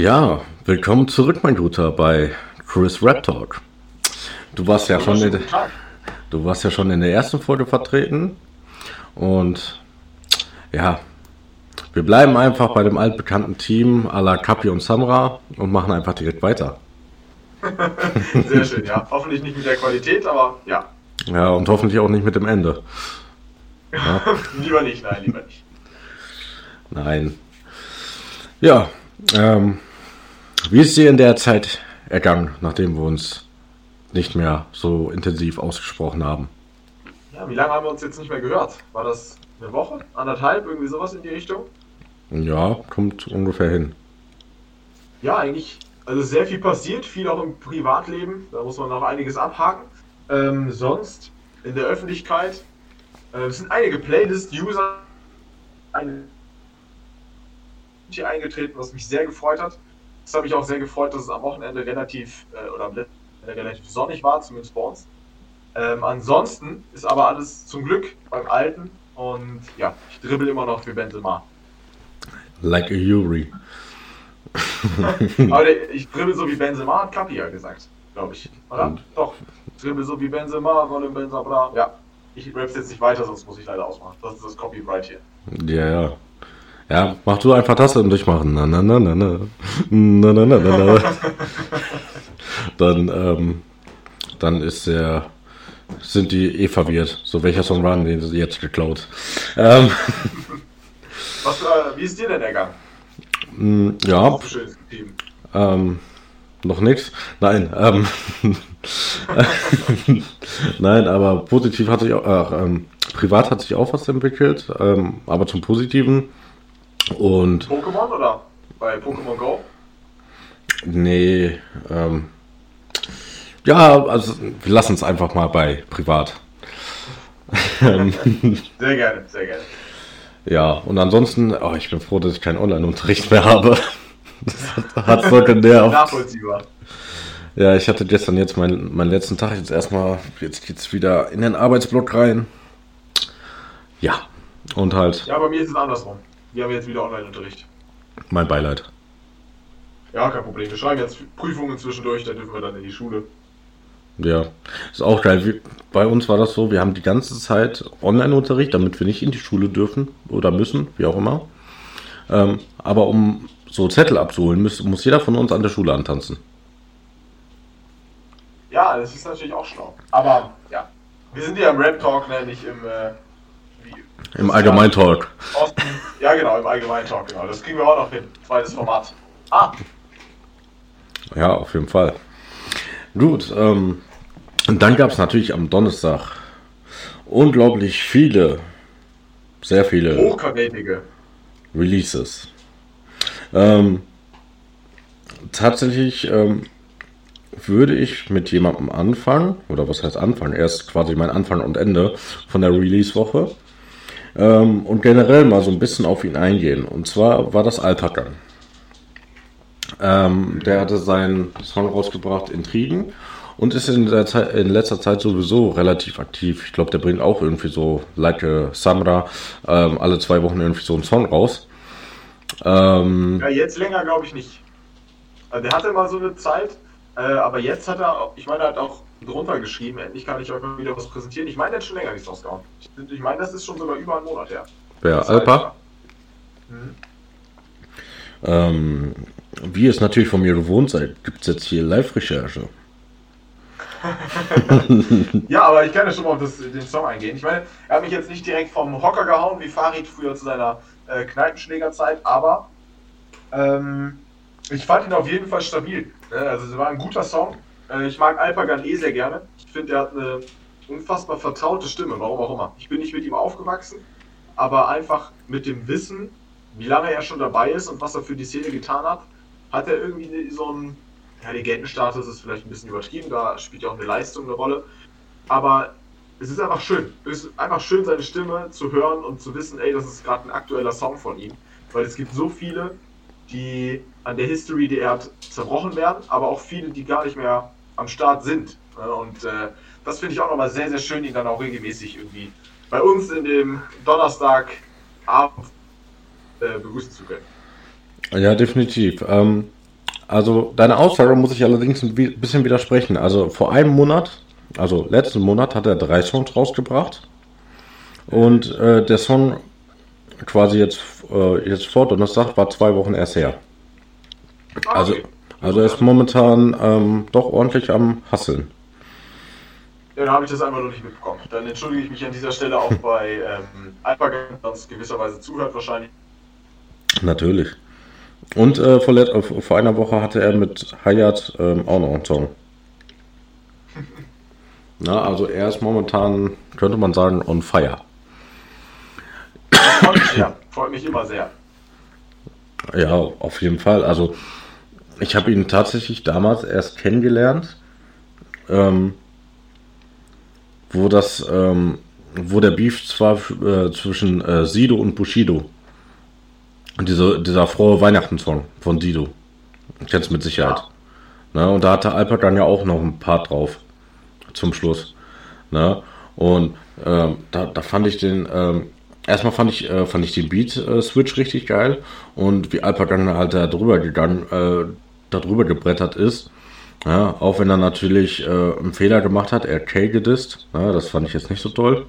Ja, willkommen zurück, mein Guter, bei Chris Rap Talk. Du warst ja schon in, du warst ja schon in der ersten Folge vertreten und ja, wir bleiben einfach bei dem altbekannten Team à la Kapi und Samra und machen einfach direkt weiter. Sehr schön, ja. Hoffentlich nicht mit der Qualität, aber ja. Ja, und hoffentlich auch nicht mit dem Ende. Ja. lieber nicht, nein, lieber nicht. Nein. Ja, ähm, wie ist dir in der Zeit ergangen, nachdem wir uns nicht mehr so intensiv ausgesprochen haben? Ja, wie lange haben wir uns jetzt nicht mehr gehört? War das eine Woche? Anderthalb? Irgendwie sowas in die Richtung? Ja, kommt ungefähr hin. Ja, eigentlich, also sehr viel passiert, viel auch im Privatleben. Da muss man noch einiges abhaken. Ähm, sonst in der Öffentlichkeit äh, es sind einige Playlist-User hier eingetreten, was mich sehr gefreut hat. Es hat mich auch sehr gefreut, dass es am Wochenende relativ äh, oder am relativ sonnig war, zumindest bei uns. Ähm, ansonsten ist aber alles zum Glück beim Alten und ja, ich dribbel immer noch für Benzema. Like a Yuri. aber ich dribbel so wie Benzema, hat Kapi ja gesagt, glaube ich. Oder? Und? Doch. Dribbel so wie Benzema, Rolle Benzema, ja. Ich rap's jetzt nicht weiter, sonst muss ich leider ausmachen. Das ist das Copyright hier. Ja, ja. Ja, mach du einfach das und durchmachen. Na, na, na, na, na. Na, na, na, na, na. Dann, ähm, dann ist der, sind die eh verwirrt. So, welcher Song war denn sie jetzt geklaut? Ähm, Was, äh, wie ist dir denn ergangen? Mm, ja. Ähm, noch nichts? Nein, ähm, Nein, aber positiv hat sich auch, äh, ähm, privat hat sich auch was entwickelt, ähm, aber zum Positiven. Und Pokémon oder bei Pokémon Go? Nee, ähm, ja, also wir lassen es einfach mal bei privat. sehr gerne, sehr gerne. Ja, und ansonsten, oh, ich bin froh, dass ich keinen Online-Unterricht mehr habe. Das hat so genervt. Nachvollziehbar. Ja, ich hatte gestern jetzt meinen, meinen letzten Tag. Jetzt erstmal, jetzt geht's wieder in den Arbeitsblock rein. Ja, und halt. Ja, bei mir ist es andersrum. Wir haben jetzt wieder Online-Unterricht. Mein Beileid. Ja, kein Problem. Wir schreiben jetzt Prüfungen zwischendurch, dann dürfen wir dann in die Schule. Ja, ist auch geil. bei uns war das so, wir haben die ganze Zeit Online-Unterricht, damit wir nicht in die Schule dürfen oder müssen, wie auch immer. Ähm, aber um so Zettel abzuholen, muss, muss jeder von uns an der Schule antanzen. Ja, das ist natürlich auch schlau. Aber ja, wir sind ja im Rap-Talk, ne, nicht im. Äh, Im Allgemeintalk. Ja, genau, im Allgemeintalk, genau. Das kriegen wir auch noch hin. Zweites Format. Ah! Ja, auf jeden Fall. Gut, ähm, und dann gab es natürlich am Donnerstag unglaublich viele, sehr viele hochkarätige Releases. Ähm, tatsächlich ähm, würde ich mit jemandem anfangen, oder was heißt anfangen, erst quasi mein Anfang und Ende von der Release-Woche ähm, und generell mal so ein bisschen auf ihn eingehen. Und zwar war das Alpaka. Ähm, der hatte seinen Song rausgebracht, Intrigen, und ist in, Zeit, in letzter Zeit sowieso relativ aktiv. Ich glaube, der bringt auch irgendwie so, like a Samra, ähm, alle zwei Wochen irgendwie so einen Song raus. Ähm, ja, jetzt länger glaube ich nicht. Also der hatte mal so eine Zeit, äh, aber jetzt hat er, ich meine, er hat auch drunter geschrieben, endlich kann ich euch mal wieder was präsentieren. Ich meine, er hat schon länger nichts rausgehauen. Ich, ich meine, das ist schon sogar über einen Monat her. Wer, Alpa? Mhm. Ähm, wie es natürlich von mir gewohnt seid, gibt es jetzt hier Live-Recherche. ja, aber ich kann ja schon mal auf das, den Song eingehen. Ich meine, er hat mich jetzt nicht direkt vom Hocker gehauen, wie Farid früher zu seiner äh, Kneipenschlägerzeit, aber ähm, ich fand ihn auf jeden Fall stabil. Also es war ein guter Song. Äh, ich mag Alpagan eh sehr gerne. Ich finde, er hat eine unfassbar vertraute Stimme, warum auch immer. Ich bin nicht mit ihm aufgewachsen, aber einfach mit dem Wissen, wie lange er schon dabei ist und was er für die Szene getan hat, hat er irgendwie so einen ja, Legendenstatus ist vielleicht ein bisschen übertrieben, da spielt ja auch eine Leistung eine Rolle. Aber es ist einfach schön. Es ist einfach schön, seine Stimme zu hören und zu wissen, ey, das ist gerade ein aktueller Song von ihm. Weil es gibt so viele, die an der History, die er hat, zerbrochen werden, aber auch viele, die gar nicht mehr am Start sind. Und äh, das finde ich auch nochmal sehr, sehr schön, ihn dann auch regelmäßig irgendwie bei uns in dem Donnerstagabend äh, begrüßen zu können. Ja, definitiv. Ähm, Also deine Aussage muss ich allerdings ein bisschen widersprechen. Also vor einem Monat, also letzten Monat, hat er drei Songs rausgebracht. Und äh, der Song quasi jetzt, äh, jetzt vor Donnerstag war zwei Wochen erst her. Also, also er ist momentan ähm, doch ordentlich am Hasseln. Ja, dann habe ich das einfach noch nicht mitbekommen. Dann entschuldige ich mich an dieser Stelle auch bei ähm, Alpagan, das gewisserweise zuhört wahrscheinlich. Natürlich. Und äh, vor, äh, vor, einer Woche hatte er mit Hayat ähm, auch noch einen Song. Na, also er ist momentan, könnte man sagen, on fire. Freut mich, immer sehr. Ja, auf jeden Fall. Also ich habe ihn tatsächlich damals erst kennengelernt, ähm, wo das, ähm, wo der Beef zwar äh, zwischen äh, Sido und Bushido diese, dieser frohe Weihnachten-Song von Sido. Kennst mit Sicherheit. Ja. Ne? Und da hatte Alpert dann ja auch noch ein Part drauf. Zum Schluss. Ne? Und ähm, da, da fand ich den, ähm, erstmal fand ich, äh, fand ich den Beat-Switch äh, richtig geil. Und wie dann halt da drüber gegangen, äh, da drüber gebrettert ist. Ja, auch wenn er natürlich äh, einen Fehler gemacht hat, er Kay gedisst. Ja, das fand ich jetzt nicht so toll.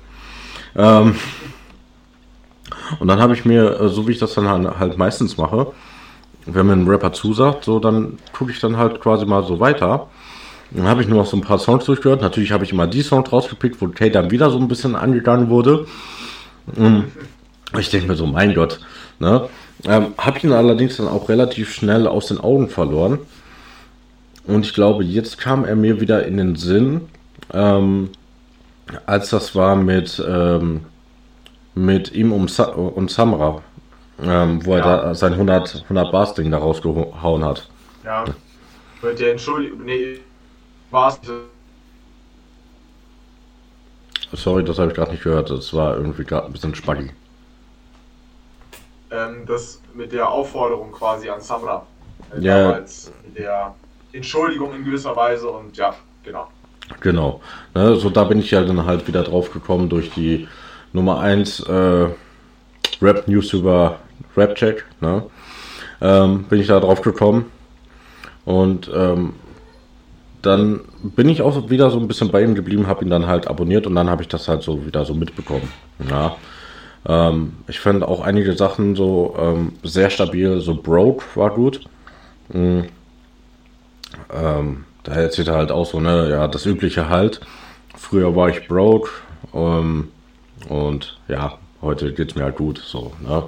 Ähm, und dann habe ich mir, äh, so wie ich das dann halt, halt meistens mache, wenn mir ein Rapper zusagt, so dann gucke ich dann halt quasi mal so weiter. Dann habe ich nur noch so ein paar Songs durchgehört. Natürlich habe ich immer die Songs rausgepickt, wo Kay dann wieder so ein bisschen angegangen wurde. Und ich denke mir so, mein Gott. Ne? Ähm, habe ihn allerdings dann auch relativ schnell aus den Augen verloren. Und ich glaube, jetzt kam er mir wieder in den Sinn, ähm, als das war mit, ähm, mit ihm um Sa und Samra, ähm, wo ja. er da sein 100, 100 Bars Ding da rausgehauen hat. Ja, mit der Entschuldigung, nee, Bars. Sorry, das habe ich gerade nicht gehört, das war irgendwie gerade ein bisschen spaggy. Ähm, das mit der Aufforderung quasi an Samra. Äh, ja. Damals, der Entschuldigung in gewisser Weise und ja, genau. Genau. Ne, so da bin ich ja dann halt wieder drauf gekommen durch die Nummer 1 äh, Rap-News über Rap-Check. Ne? Ähm, bin ich da drauf gekommen. Und ähm, dann bin ich auch wieder so ein bisschen bei ihm geblieben, habe ihn dann halt abonniert und dann habe ich das halt so wieder so mitbekommen. Ja. Ähm, ich fand auch einige Sachen so ähm, sehr stabil, so Broke war gut. Mhm. Ähm, da erzählt er halt auch so, ne, ja, das übliche halt. Früher war ich broke, ähm, und ja, heute geht es mir halt gut. So, ne?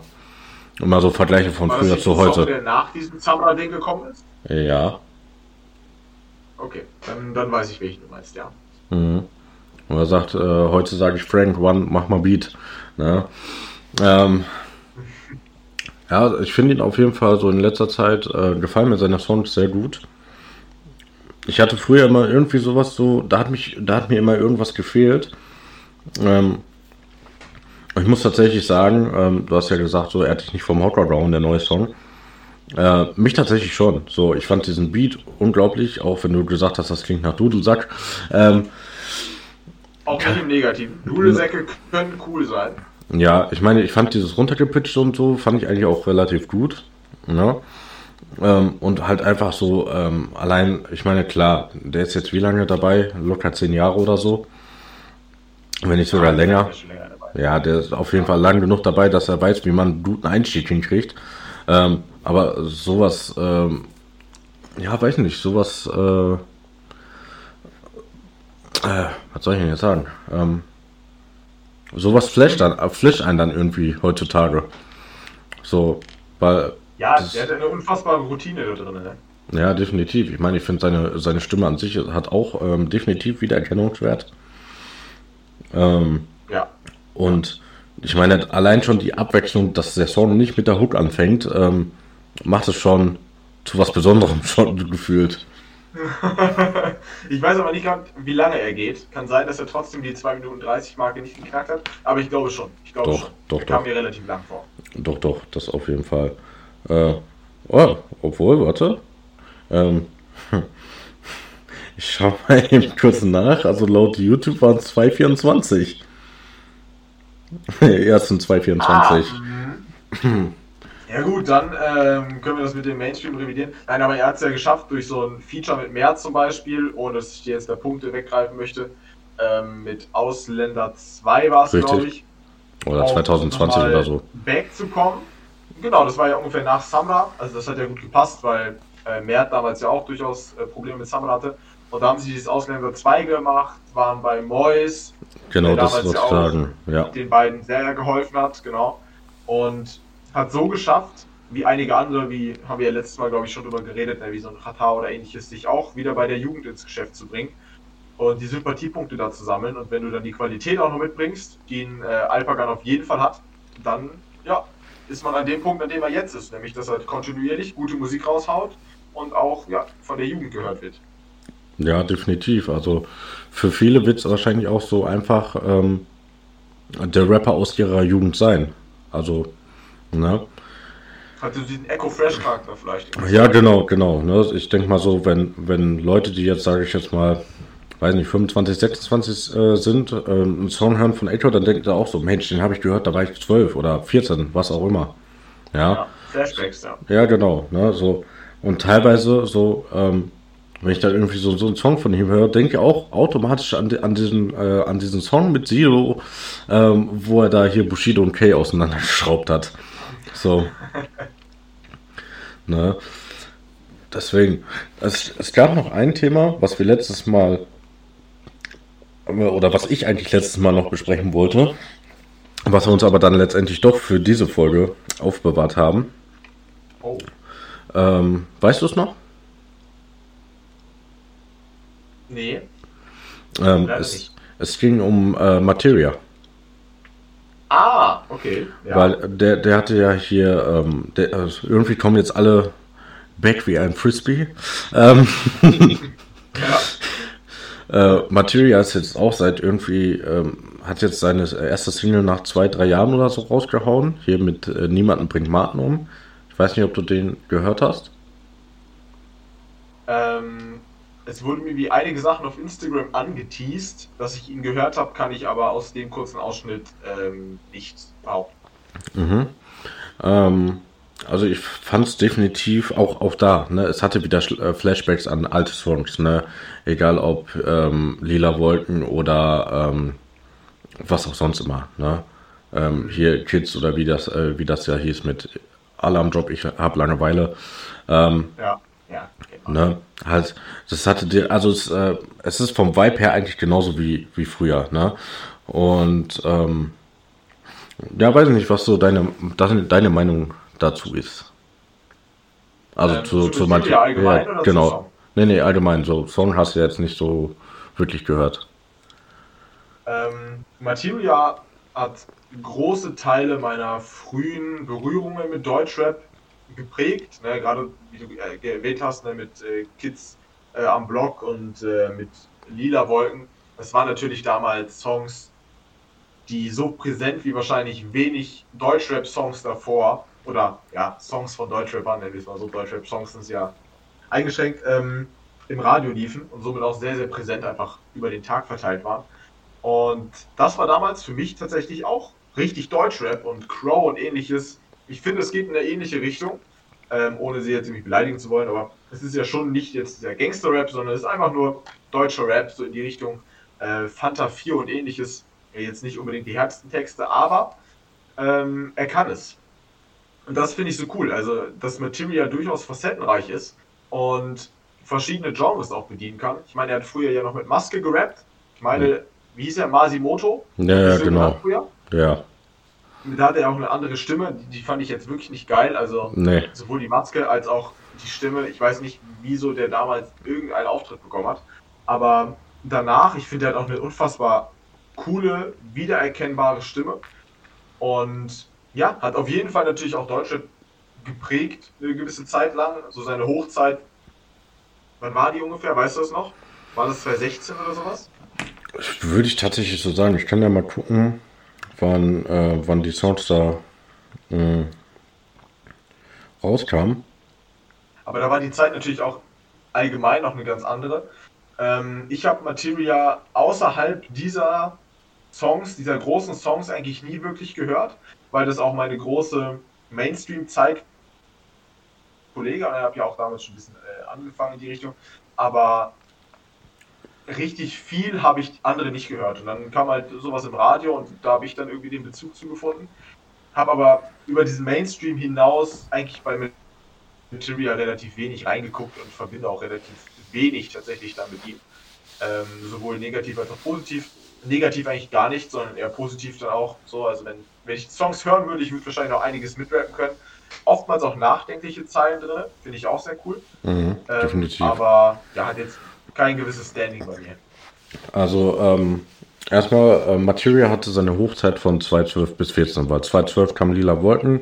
Immer so Vergleiche von War früher zu heute. Song, der nach diesem Zambra-Ding gekommen ist? Ja. Okay, dann, dann weiß ich, welchen du meinst, ja. Mhm. Und er sagt, äh, heute sage ich Frank, One, mach mal Beat. Ne? Ähm, ja, ich finde ihn auf jeden Fall so in letzter Zeit, äh, gefallen mir seine Songs sehr gut. Ich hatte früher immer irgendwie sowas so, da hat mich, da hat mir immer irgendwas gefehlt. Ähm, ich muss tatsächlich sagen, ähm, du hast ja gesagt, so er hat dich nicht vom Hocker gehauen, der neue Song. Äh, mich tatsächlich schon. So, ich fand diesen Beat unglaublich, auch wenn du gesagt hast, das klingt nach Dudelsack. Ähm, auch nicht im Negativen. Dudelsäcke können cool sein. Ja, ich meine, ich fand dieses runtergepitcht und so, fand ich eigentlich auch relativ gut. Ne? Ähm, und halt einfach so, ähm, allein, ich meine, klar, der ist jetzt wie lange dabei? Locker zehn Jahre oder so. Wenn nicht sogar ja, länger. Ja, der ist auf jeden Fall lang genug dabei, dass er weiß, wie man einen guten Einstieg hinkriegt. Ähm, aber sowas, ähm, ja, weiß nicht, sowas, äh, äh, was soll ich denn jetzt sagen? Ähm, sowas flasht, dann, äh, flasht einen dann irgendwie heutzutage. So, weil. Ja, der hat eine unfassbare Routine da drin, ne? Ja, definitiv. Ich meine, ich finde seine, seine Stimme an sich hat auch ähm, definitiv Wiedererkennungswert. Ähm, ja. Und ich meine, allein schon die Abwechslung, dass der Song nicht mit der Hook anfängt, ähm, macht es schon zu was Besonderem schon gefühlt. ich weiß aber nicht, wie lange er geht. Kann sein, dass er trotzdem die 2 Minuten 30 Marke nicht geknackt hat, aber ich glaube schon. Ich glaube doch, schon. Doch, er doch. kam mir relativ lang vor. Doch, doch, das auf jeden Fall. Äh, oh, obwohl, warte. Ähm, ich schaue mal eben kurz nach. Also laut YouTube waren es 2,24. Ja, es sind 2,24. Ah, mhm. Ja gut, dann ähm, können wir das mit dem Mainstream revidieren. Nein, aber er hat es ja geschafft durch so ein Feature mit März zum Beispiel, ohne dass ich dir jetzt da Punkte weggreifen möchte. Ähm, mit Ausländer 2 war es, glaube ich. Oder 2020 oder so. Back zu kommen. Genau, das war ja ungefähr nach Samra. Also das hat ja gut gepasst, weil äh, Mert damals ja auch durchaus äh, Probleme mit Samra hatte. Und da haben sie dieses Ausländer 2 gemacht, waren bei Mois. Genau, das sozusagen, ja. Den beiden sehr geholfen hat, genau. Und hat so geschafft, wie einige andere, wie haben wir ja letztes Mal, glaube ich, schon drüber geredet, ne, wie so ein Katar oder ähnliches, sich auch wieder bei der Jugend ins Geschäft zu bringen und die Sympathiepunkte da zu sammeln. Und wenn du dann die Qualität auch noch mitbringst, die ein äh, Alpagan auf jeden Fall hat, dann ja, ist man an dem Punkt, an dem er jetzt ist, nämlich dass er kontinuierlich gute Musik raushaut und auch ja, von der Jugend gehört wird. Ja, definitiv. Also für viele wird es wahrscheinlich auch so einfach ähm, der Rapper aus ihrer Jugend sein. Also Ne? Also diesen Echo Fresh Charakter vielleicht. Ja, genau, genau. Ne? Ich denke mal so, wenn, wenn Leute, die jetzt, sage ich jetzt mal, weiß nicht, 25, 26 äh, sind, äh, einen Song hören von Echo, dann denkt er auch so, Mensch, den habe ich gehört, da war ich 12 oder 14, was auch immer. Ja. ja Flashbacks, ja. Ja, genau. Ne? So. Und teilweise so, ähm, wenn ich dann irgendwie so, so einen Song von ihm höre, denke ich auch automatisch an, an, diesen, äh, an diesen Song mit Zero, ähm, wo er da hier Bushido und Kay auseinandergeschraubt hat. So. ne? Deswegen, es, es gab noch ein Thema, was wir letztes Mal, oder was ich eigentlich letztes Mal noch besprechen wollte, was wir uns aber dann letztendlich doch für diese Folge aufbewahrt haben. Oh. Ähm, weißt du es noch? Nee. Ähm, es, es, ging um äh, Materia. Ah, okay. Ja. Weil der, der hatte ja hier, ähm, der, also irgendwie kommen jetzt alle back wie ein Frisbee. Ähm, ja. Äh, Materia ist jetzt auch seit irgendwie, ähm, hat jetzt seine erste Single nach zwei, drei Jahren oder so rausgehauen. Hier mit äh, Niemanden bringt Martin um. Ich weiß nicht, ob du den gehört hast. Ähm, es wurden mir wie einige Sachen auf Instagram angeteased. Dass ich ihn gehört habe, kann ich aber aus dem kurzen Ausschnitt ähm, nicht behaupten. Mhm. Ähm, also ich fand es definitiv auch, auch da. Ne? Es hatte wieder äh, Flashbacks an alte Songs. Ne? Egal ob ähm, Lila Wolken oder ähm, was auch sonst immer. Ne? Ähm, hier Kids oder wie das, äh, wie das ja hieß mit Alarmdrop, ich habe Langeweile. Ähm, ja. Ne? Halt, das hatte dir, also es, äh, es ist vom Vibe her eigentlich genauso wie, wie früher, ne? Und ähm, ja, weiß ich nicht, was so deine, deine Meinung dazu ist. Also ähm, zu, zu manchen. Ja, genau. Nee, nee, allgemein. So, Song hast du jetzt nicht so wirklich gehört. Ähm, Materia hat große Teile meiner frühen Berührungen mit Deutschrap geprägt. Ne? Gerade wie du äh, erwähnt hast, ne? mit äh, Kids äh, am Block und äh, mit Lila Wolken. Das waren natürlich damals Songs, die so präsent wie wahrscheinlich wenig Deutschrap-Songs davor oder ja, Songs von Deutschrapern, nennen wir es mal so, Deutschrap-Songs sind ja eingeschränkt, ähm, im Radio liefen und somit auch sehr, sehr präsent einfach über den Tag verteilt waren. Und das war damals für mich tatsächlich auch richtig Deutschrap und Crow und ähnliches ich finde, es geht in eine ähnliche Richtung, ähm, ohne sie jetzt irgendwie beleidigen zu wollen, aber es ist ja schon nicht jetzt der Gangster-Rap, sondern es ist einfach nur deutscher Rap, so in die Richtung äh, Fanta 4 und ähnliches. Ja, jetzt nicht unbedingt die härtesten Texte, aber ähm, er kann es. Und das finde ich so cool. Also, dass Material durchaus facettenreich ist und verschiedene Genres auch bedienen kann. Ich meine, er hat früher ja noch mit Maske gerappt. Ich meine, wie hieß er? Masimoto? Ja, ja genau. Ja da hat er auch eine andere Stimme, die, die, fand ich jetzt wirklich nicht geil. Also nee. sowohl die Maske als auch die Stimme. Ich weiß nicht, wieso der damals irgendeinen Auftritt bekommen hat. Aber danach, ich finde, er hat auch eine unfassbar coole, wiedererkennbare Stimme. Und ja, hat auf jeden Fall natürlich auch Deutsche geprägt, eine gewisse Zeit lang. So seine Hochzeit. Wann war die ungefähr? Weißt du das noch? War das 2016 oder sowas? Würde ich tatsächlich so sagen. Ich kann ja mal gucken wann, äh, wann die Songs da äh, rauskamen. Aber da war die Zeit natürlich auch allgemein noch eine ganz andere. Ähm, ich habe Materia außerhalb dieser Songs, dieser großen Songs eigentlich nie wirklich gehört, weil das auch meine große Mainstream-Zeit Kollege, und er hat ja auch damals schon ein bisschen äh, angefangen in die Richtung, aber richtig viel habe ich andere nicht gehört. Und dann kam halt sowas im Radio und da habe ich dann irgendwie den Bezug zugefunden. Habe aber über diesen Mainstream hinaus eigentlich bei Material relativ wenig reingeguckt und verbinde auch relativ wenig tatsächlich dann mit ihm. Ähm, sowohl negativ als auch positiv. Negativ eigentlich gar nicht, sondern eher positiv dann auch so. Also wenn, wenn ich Songs hören würde, ich würde wahrscheinlich noch einiges mitrappen können. Oftmals auch nachdenkliche Zeilen drin, finde ich auch sehr cool. Mhm, ähm, definitiv. Aber ja, hat jetzt kein gewisses Standing bei mir. Also, ähm, erstmal, äh, Materia hatte seine Hochzeit von 2012 bis 14, weil 2012 kam Lila Wolken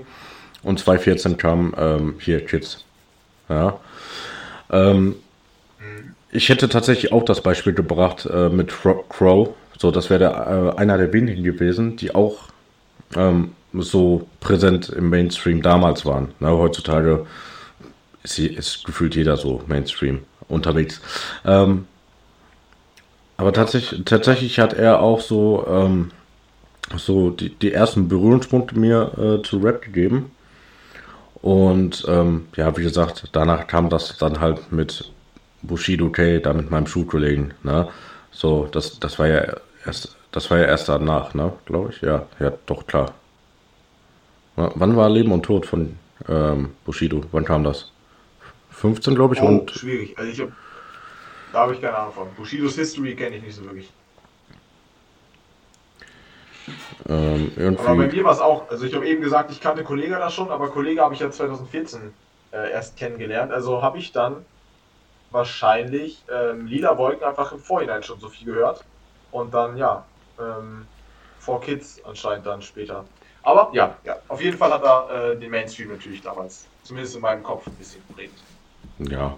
und 2014 kam ähm, hier Kids. Ja. Ähm. Ich hätte tatsächlich auch das Beispiel gebracht äh, mit Crow. So, das wäre äh, einer der wenigen gewesen, die auch ähm, so präsent im Mainstream damals waren. Na, heutzutage ist, ist, gefühlt jeder so Mainstream unterwegs. Ähm, aber tatsächlich, tatsächlich hat er auch so, ähm, so die, die ersten Berührungspunkte mir äh, zu Rap gegeben. Und ähm, ja, wie gesagt, danach kam das dann halt mit Bushido K, da mit meinem Schulkollegen. Ne? So, das, das war ja erst, das war ja erst danach, ne, glaube ich. Ja, ja, doch klar. Wann war Leben und Tod von ähm, Bushido? Wann kam das? 15, glaube ich. Oh, und schwierig. Also ich hab, da habe ich keine Ahnung von. Bushidos History kenne ich nicht so wirklich. Ähm, aber bei mir war es auch, also ich habe eben gesagt, ich kannte Kollege da schon, aber Kollege habe ich ja 2014 äh, erst kennengelernt. Also habe ich dann wahrscheinlich ähm, Lila Wolken einfach im Vorhinein schon so viel gehört. Und dann, ja, ähm, For Kids anscheinend dann später. Aber ja, ja, auf jeden Fall hat er äh, den Mainstream natürlich damals, zumindest in meinem Kopf, ein bisschen geprägt. Ja,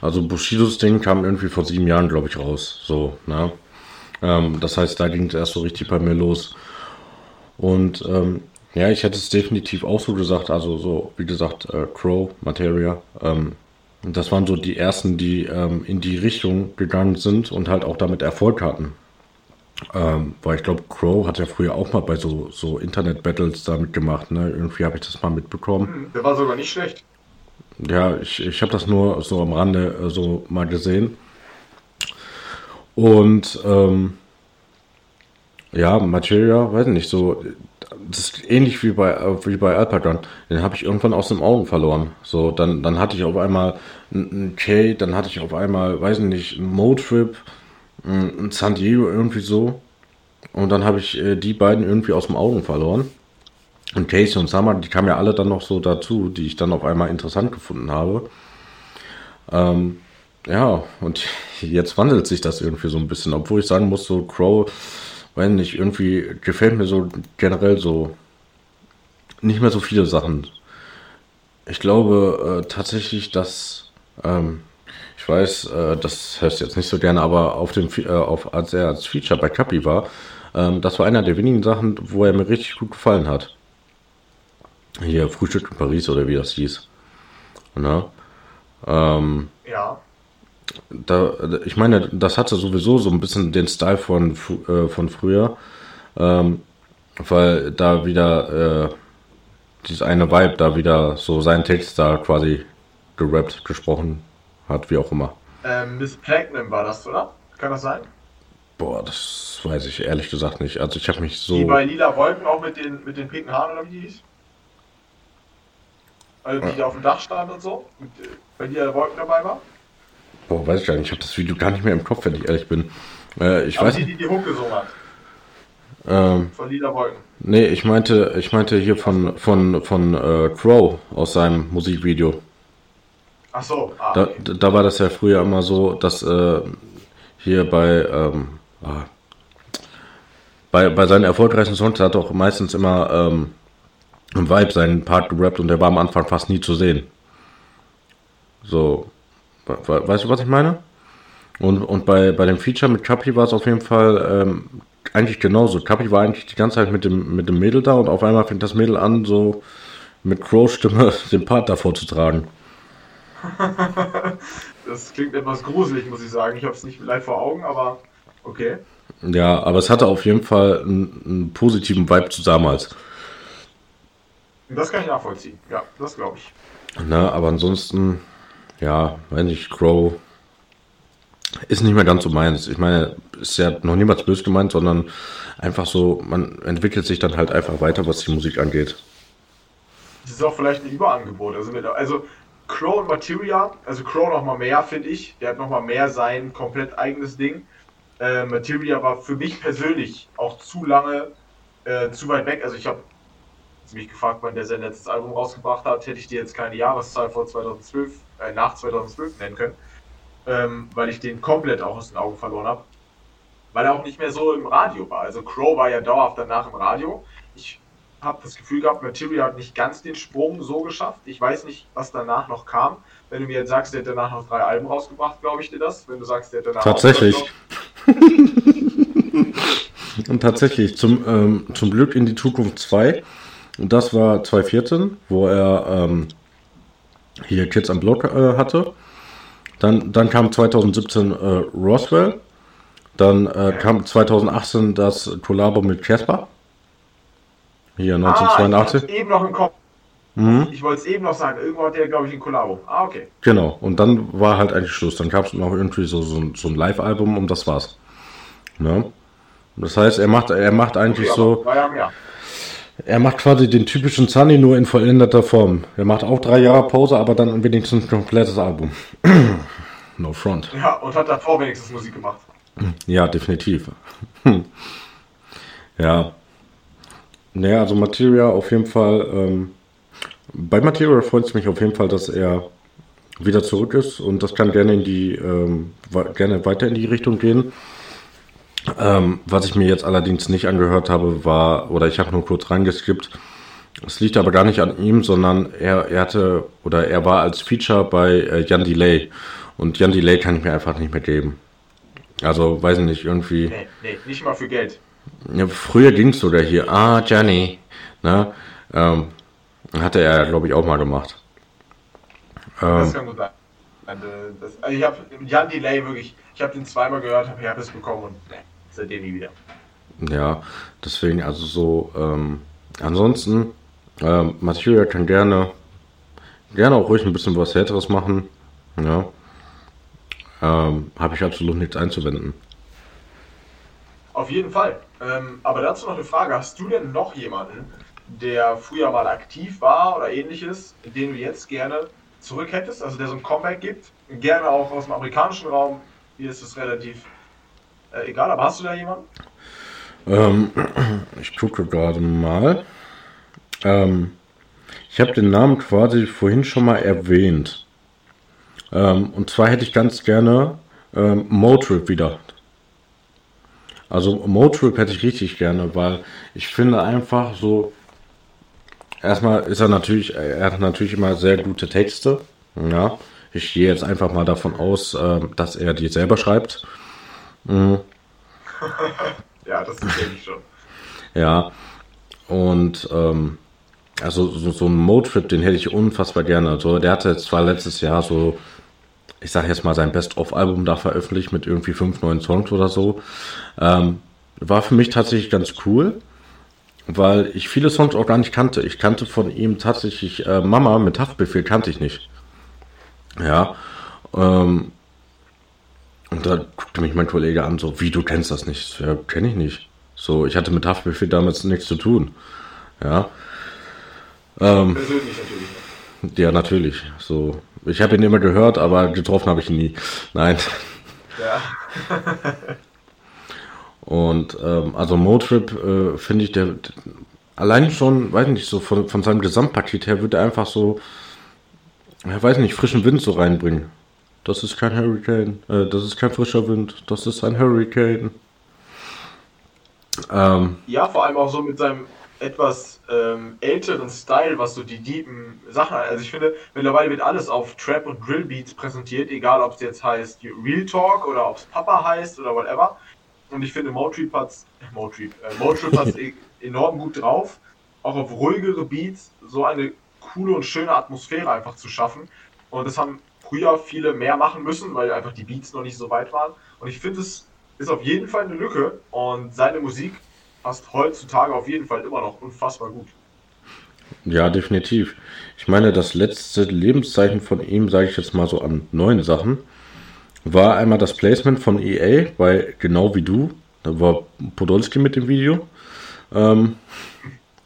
also Bushidos Ding kam irgendwie vor sieben Jahren, glaube ich, raus. So, ne? Ähm, das heißt, da ging es erst so richtig bei mir los. Und ähm, ja, ich hätte es definitiv auch so gesagt, also so, wie gesagt, äh, Crow, Materia, ähm, das waren so die ersten, die ähm, in die Richtung gegangen sind und halt auch damit Erfolg hatten. Ähm, weil ich glaube, Crow hat ja früher auch mal bei so, so Internet-Battles damit gemacht, ne? Irgendwie habe ich das mal mitbekommen. Hm, der war sogar nicht schlecht. Ja, ich, ich habe das nur so am Rande äh, so mal gesehen. Und ähm, ja, Materia, weiß nicht, so, das ist ähnlich wie bei, äh, wie bei Alpagan. Den habe ich irgendwann aus den Augen verloren. So, dann, dann hatte ich auf einmal einen K, dann hatte ich auf einmal, weiß nicht, einen Motrip, in San Diego irgendwie so. Und dann habe ich äh, die beiden irgendwie aus dem Augen verloren. Und Casey und Summer, die kamen ja alle dann noch so dazu, die ich dann auf einmal interessant gefunden habe. Ähm, ja, und jetzt wandelt sich das irgendwie so ein bisschen, obwohl ich sagen muss, so Crow, wenn nicht, irgendwie gefällt mir so generell so nicht mehr so viele Sachen. Ich glaube äh, tatsächlich, dass ähm, ich weiß, äh, das hörst du jetzt nicht so gerne, aber auf dem, äh, auf, als er als Feature bei Kapi war, ähm, das war einer der wenigen Sachen, wo er mir richtig gut gefallen hat. Hier, Frühstück in Paris oder wie das hieß. Ne? Ähm, ja. Da, ich meine, das hatte sowieso so ein bisschen den Style von, äh, von früher, ähm, weil da wieder äh, dieses eine Vibe da wieder so seinen Text da quasi gerappt, gesprochen hat, wie auch immer. Ähm, Miss Platinum war das, oder? Kann das sein? Boah, das weiß ich ehrlich gesagt nicht. Also ich habe mich so. Die bei Lila Wolken auch mit den, mit den pinken Haaren oder wie die hieß? Also die ja. auf dem Dach stand und so? Äh, bei Lila Wolken dabei war? Boah, weiß ich gar nicht. Ich habe das Video gar nicht mehr im Kopf, wenn ich ehrlich bin. Äh, ich Aber weiß die, die die Hook gesungen hat. Ähm, von Lila Wolken. Nee, ich meinte, ich meinte hier von, von, von äh, Crow aus seinem Musikvideo. Ach so. Ah, da, da war das ja früher immer so, dass äh, hier bei, ähm, ah, bei, bei seinen erfolgreichen Songs hat er auch meistens immer ähm, im Vibe seinen Part gerappt und der war am Anfang fast nie zu sehen. So, weißt du, was ich meine? Und, und bei, bei dem Feature mit Kapi war es auf jeden Fall ähm, eigentlich genauso. Kapi war eigentlich die ganze Zeit mit dem, mit dem Mädel da und auf einmal fängt das Mädel an, so mit Crow-Stimme den Part davor zu tragen. das klingt etwas gruselig, muss ich sagen. Ich habe es nicht live vor Augen, aber okay. Ja, aber es hatte auf jeden Fall einen, einen positiven Vibe zu damals. Das kann ich nachvollziehen. Ja, das glaube ich. Na, aber ansonsten, ja, wenn ich Crow ist nicht mehr ganz so meins. Ich meine, ist ja noch niemals böse gemeint, sondern einfach so, man entwickelt sich dann halt einfach weiter, was die Musik angeht. Das ist auch vielleicht ein Überangebot. Also, mit, also Crow und Materia, also Crow noch mal mehr, finde ich. Der hat noch mal mehr sein komplett eigenes Ding. Äh, Materia war für mich persönlich auch zu lange, äh, zu weit weg. Also ich habe mich gefragt, wann der sein letztes Album rausgebracht hat, hätte ich dir jetzt keine Jahreszahl vor 2012, äh, nach 2012 nennen können ähm, weil ich den komplett auch aus den Augen verloren habe. Weil er auch nicht mehr so im Radio war. Also Crow war ja dauerhaft danach im Radio. Ich habe das Gefühl gehabt, Material hat nicht ganz den Sprung so geschafft. Ich weiß nicht, was danach noch kam. Wenn du mir jetzt sagst, der hat danach noch drei Alben rausgebracht, glaube ich dir das. Wenn du sagst, der hat danach Tatsächlich. Und tatsächlich, zum, ähm, zum Glück in die Zukunft 2. Und das war 2014, wo er ähm, hier Kids am Block äh, hatte. Dann, dann kam 2017 äh, Roswell. Dann äh, kam 2018 das Kollabo mit Casper. Hier 1982. Ah, ich eben noch im Kopf. Mhm. Ich wollte es eben noch sagen. Irgendwo hat der, glaube ich, ein Kollabo. Ah, okay. Genau. Und dann war halt eigentlich Schluss. Dann gab es noch irgendwie so, so, so ein Live-Album und das war's. Ne? Das heißt, er macht, er macht eigentlich okay, so. Ja, ja. Er macht quasi den typischen Sunny nur in vollendeter Form. Er macht auch drei Jahre Pause, aber dann wenigstens ein komplettes Album. no front. Ja, und hat davor wenigstens Musik gemacht. Ja, definitiv. ja. Naja, also Materia auf jeden Fall. Ähm, bei Materia freut es mich auf jeden Fall, dass er wieder zurück ist und das kann gerne in die ähm, gerne weiter in die Richtung gehen. Ähm, was ich mir jetzt allerdings nicht angehört habe, war, oder ich habe nur kurz reingeskippt, es liegt aber gar nicht an ihm, sondern er, er hatte, oder er war als Feature bei äh, Jan Delay. Und Jan Delay kann ich mir einfach nicht mehr geben. Also, weiß ich nicht, irgendwie. Nee, nee, nicht mal für Geld. Ja, früher ging es sogar hier, ah, Johnny, ne? Ähm, hatte er, glaube ich, auch mal gemacht. Ähm, das kann gut sein. Das, also ich habe Jan Delay wirklich, ich habe den zweimal gehört, habe Herpes bekommen und ne, seitdem nie wieder. Ja, deswegen, also so, ähm, ansonsten, ähm, Material kann gerne, gerne auch ruhig ein bisschen was Härteres machen. Ja. Ähm, habe ich absolut nichts einzuwenden. Auf jeden Fall. Ähm, aber dazu noch eine Frage. Hast du denn noch jemanden, der früher mal aktiv war oder ähnliches, den du jetzt gerne zurück hättest, also der so ein Comeback gibt? Gerne auch aus dem amerikanischen Raum. Hier ist es relativ äh, egal, aber hast du da jemanden? Ähm, ich gucke gerade mal. Ähm, ich habe den Namen quasi vorhin schon mal erwähnt. Ähm, und zwar hätte ich ganz gerne ähm, Motrip wieder. Also Motrip hätte ich richtig gerne, weil ich finde einfach so. Erstmal ist er natürlich, er hat natürlich immer sehr gute Texte. Ja, ich gehe jetzt einfach mal davon aus, äh, dass er die selber schreibt. Mhm. ja, das denke ich schon. Ja, und ähm, also so, so ein Motrip, den hätte ich unfassbar gerne. Also der hatte jetzt zwar letztes Jahr so, ich sag jetzt mal sein Best-of-Album da veröffentlicht mit irgendwie fünf neuen Songs oder so. Ähm, war für mich tatsächlich ganz cool, weil ich viele Songs auch gar nicht kannte. Ich kannte von ihm tatsächlich äh, Mama mit Haftbefehl kannte ich nicht. Ja. Ähm, und da guckte mich mein Kollege an, so, wie, du kennst das nicht? Ja, kenne ich nicht. So, ich hatte mit Haftbefehl damals nichts zu tun. Ja. Ähm, Persönlich natürlich. Ja, natürlich. So, ich habe ihn immer gehört, aber getroffen habe ich ihn nie. Nein. Ja. Und ähm, also Motrip äh, finde ich, der, der, allein schon, weiß nicht, so von, von seinem Gesamtpaket her würde er einfach so, ich weiß nicht, frischen Wind so reinbringen. Das ist kein Hurricane, äh, das ist kein frischer Wind, das ist ein Hurricane. Ähm, ja, vor allem auch so mit seinem etwas ähm, älteren Style, was so die deepen Sachen, also ich finde, mittlerweile wird alles auf Trap und Drill Beats präsentiert, egal ob es jetzt heißt Real Talk oder ob es Papa heißt oder whatever. Und ich finde Motrip hat's, Motrip, äh, Motrip hat's enorm gut drauf, auch auf ruhigere Beats so eine coole und schöne Atmosphäre einfach zu schaffen. Und das haben früher viele mehr machen müssen, weil einfach die Beats noch nicht so weit waren. Und ich finde, es ist auf jeden Fall eine Lücke und seine Musik passt heutzutage auf jeden Fall immer noch unfassbar gut. Ja, definitiv. Ich meine, das letzte Lebenszeichen von ihm, sage ich jetzt mal so an neuen Sachen, war einmal das Placement von EA, weil genau wie du, da war Podolski mit dem Video. Ähm,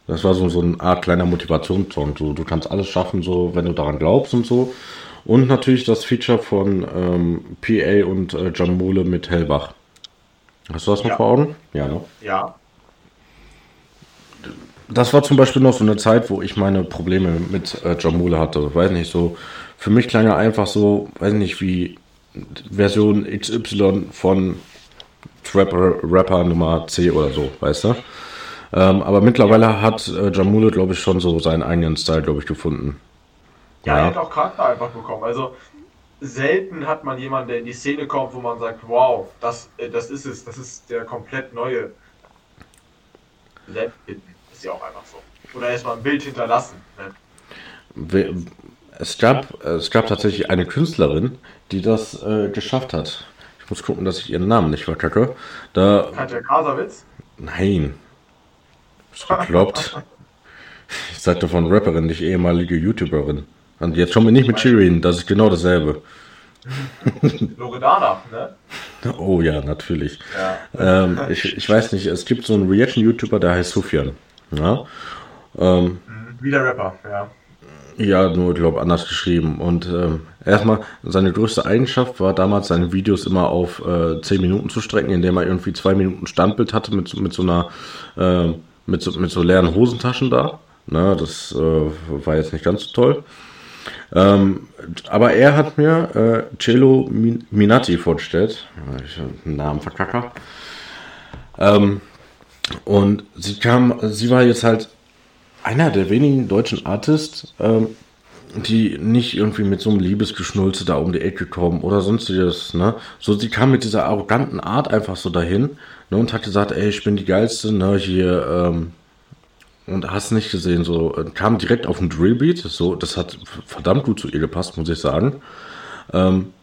das war so, so eine Art kleiner Motivationssong. So, du kannst alles schaffen, so wenn du daran glaubst und so. Und natürlich das Feature von ähm, PA und äh, John Mule mit Hellbach. Hast du das noch ja. vor Augen? Ja, ne? Ja. Das war zum Beispiel noch so eine Zeit, wo ich meine Probleme mit äh, John Mule hatte. Weiß nicht, so. Für mich klang er einfach so, weiß nicht, wie Version XY von Rapper, Rapper Nummer C oder so, weißt du? Ähm, aber mittlerweile hat äh, Jamule, glaube ich, schon so seinen eigenen Style, glaube ich, gefunden. Ja, er hat auch Charakter einfach bekommen. Also selten hat man jemanden, der in die Szene kommt, wo man sagt, wow, das, äh, das ist es, das ist der komplett neue Ist ja auch einfach so. Oder erstmal ein Bild hinterlassen. Ne? Es gab, es gab tatsächlich eine Künstlerin, die das äh, geschafft hat. Ich muss gucken, dass ich ihren Namen nicht verkacke. Da, Katja Kasawitz? Nein. Ist gekloppt. ich sagte von Rapperin, nicht ehemalige YouTuberin. Und jetzt schon wir nicht mit Shirin, das ist genau dasselbe. Loredana, ne? Oh ja, natürlich. Ja. Ähm, ich, ich weiß nicht, es gibt so einen Reaction-YouTuber, der heißt Sufjan. Ja? Ähm, mhm, Wie der Rapper, ja. Ja, nur, ich glaube, anders geschrieben. Und ähm, erstmal, seine größte Eigenschaft war damals, seine Videos immer auf äh, 10 Minuten zu strecken, indem er irgendwie zwei Minuten Standbild hatte mit, mit so einer, äh, mit, so, mit so leeren Hosentaschen da. Na, das äh, war jetzt nicht ganz so toll. Ähm, aber er hat mir äh, Cello Minati vorgestellt. Ich habe einen Namen verkacker. Ähm, und sie kam, sie war jetzt halt einer der wenigen deutschen Artists, ähm, die nicht irgendwie mit so einem Liebesgeschnulze da um die Ecke kommen oder sonstiges, ne? So, sie kam mit dieser arroganten Art einfach so dahin, ne, und hat gesagt, ey, ich bin die geilste, ne, hier, ähm, und hast nicht gesehen, so, äh, kam direkt auf den Drillbeat, so, das hat verdammt gut zu ihr gepasst, muss ich sagen. Ähm,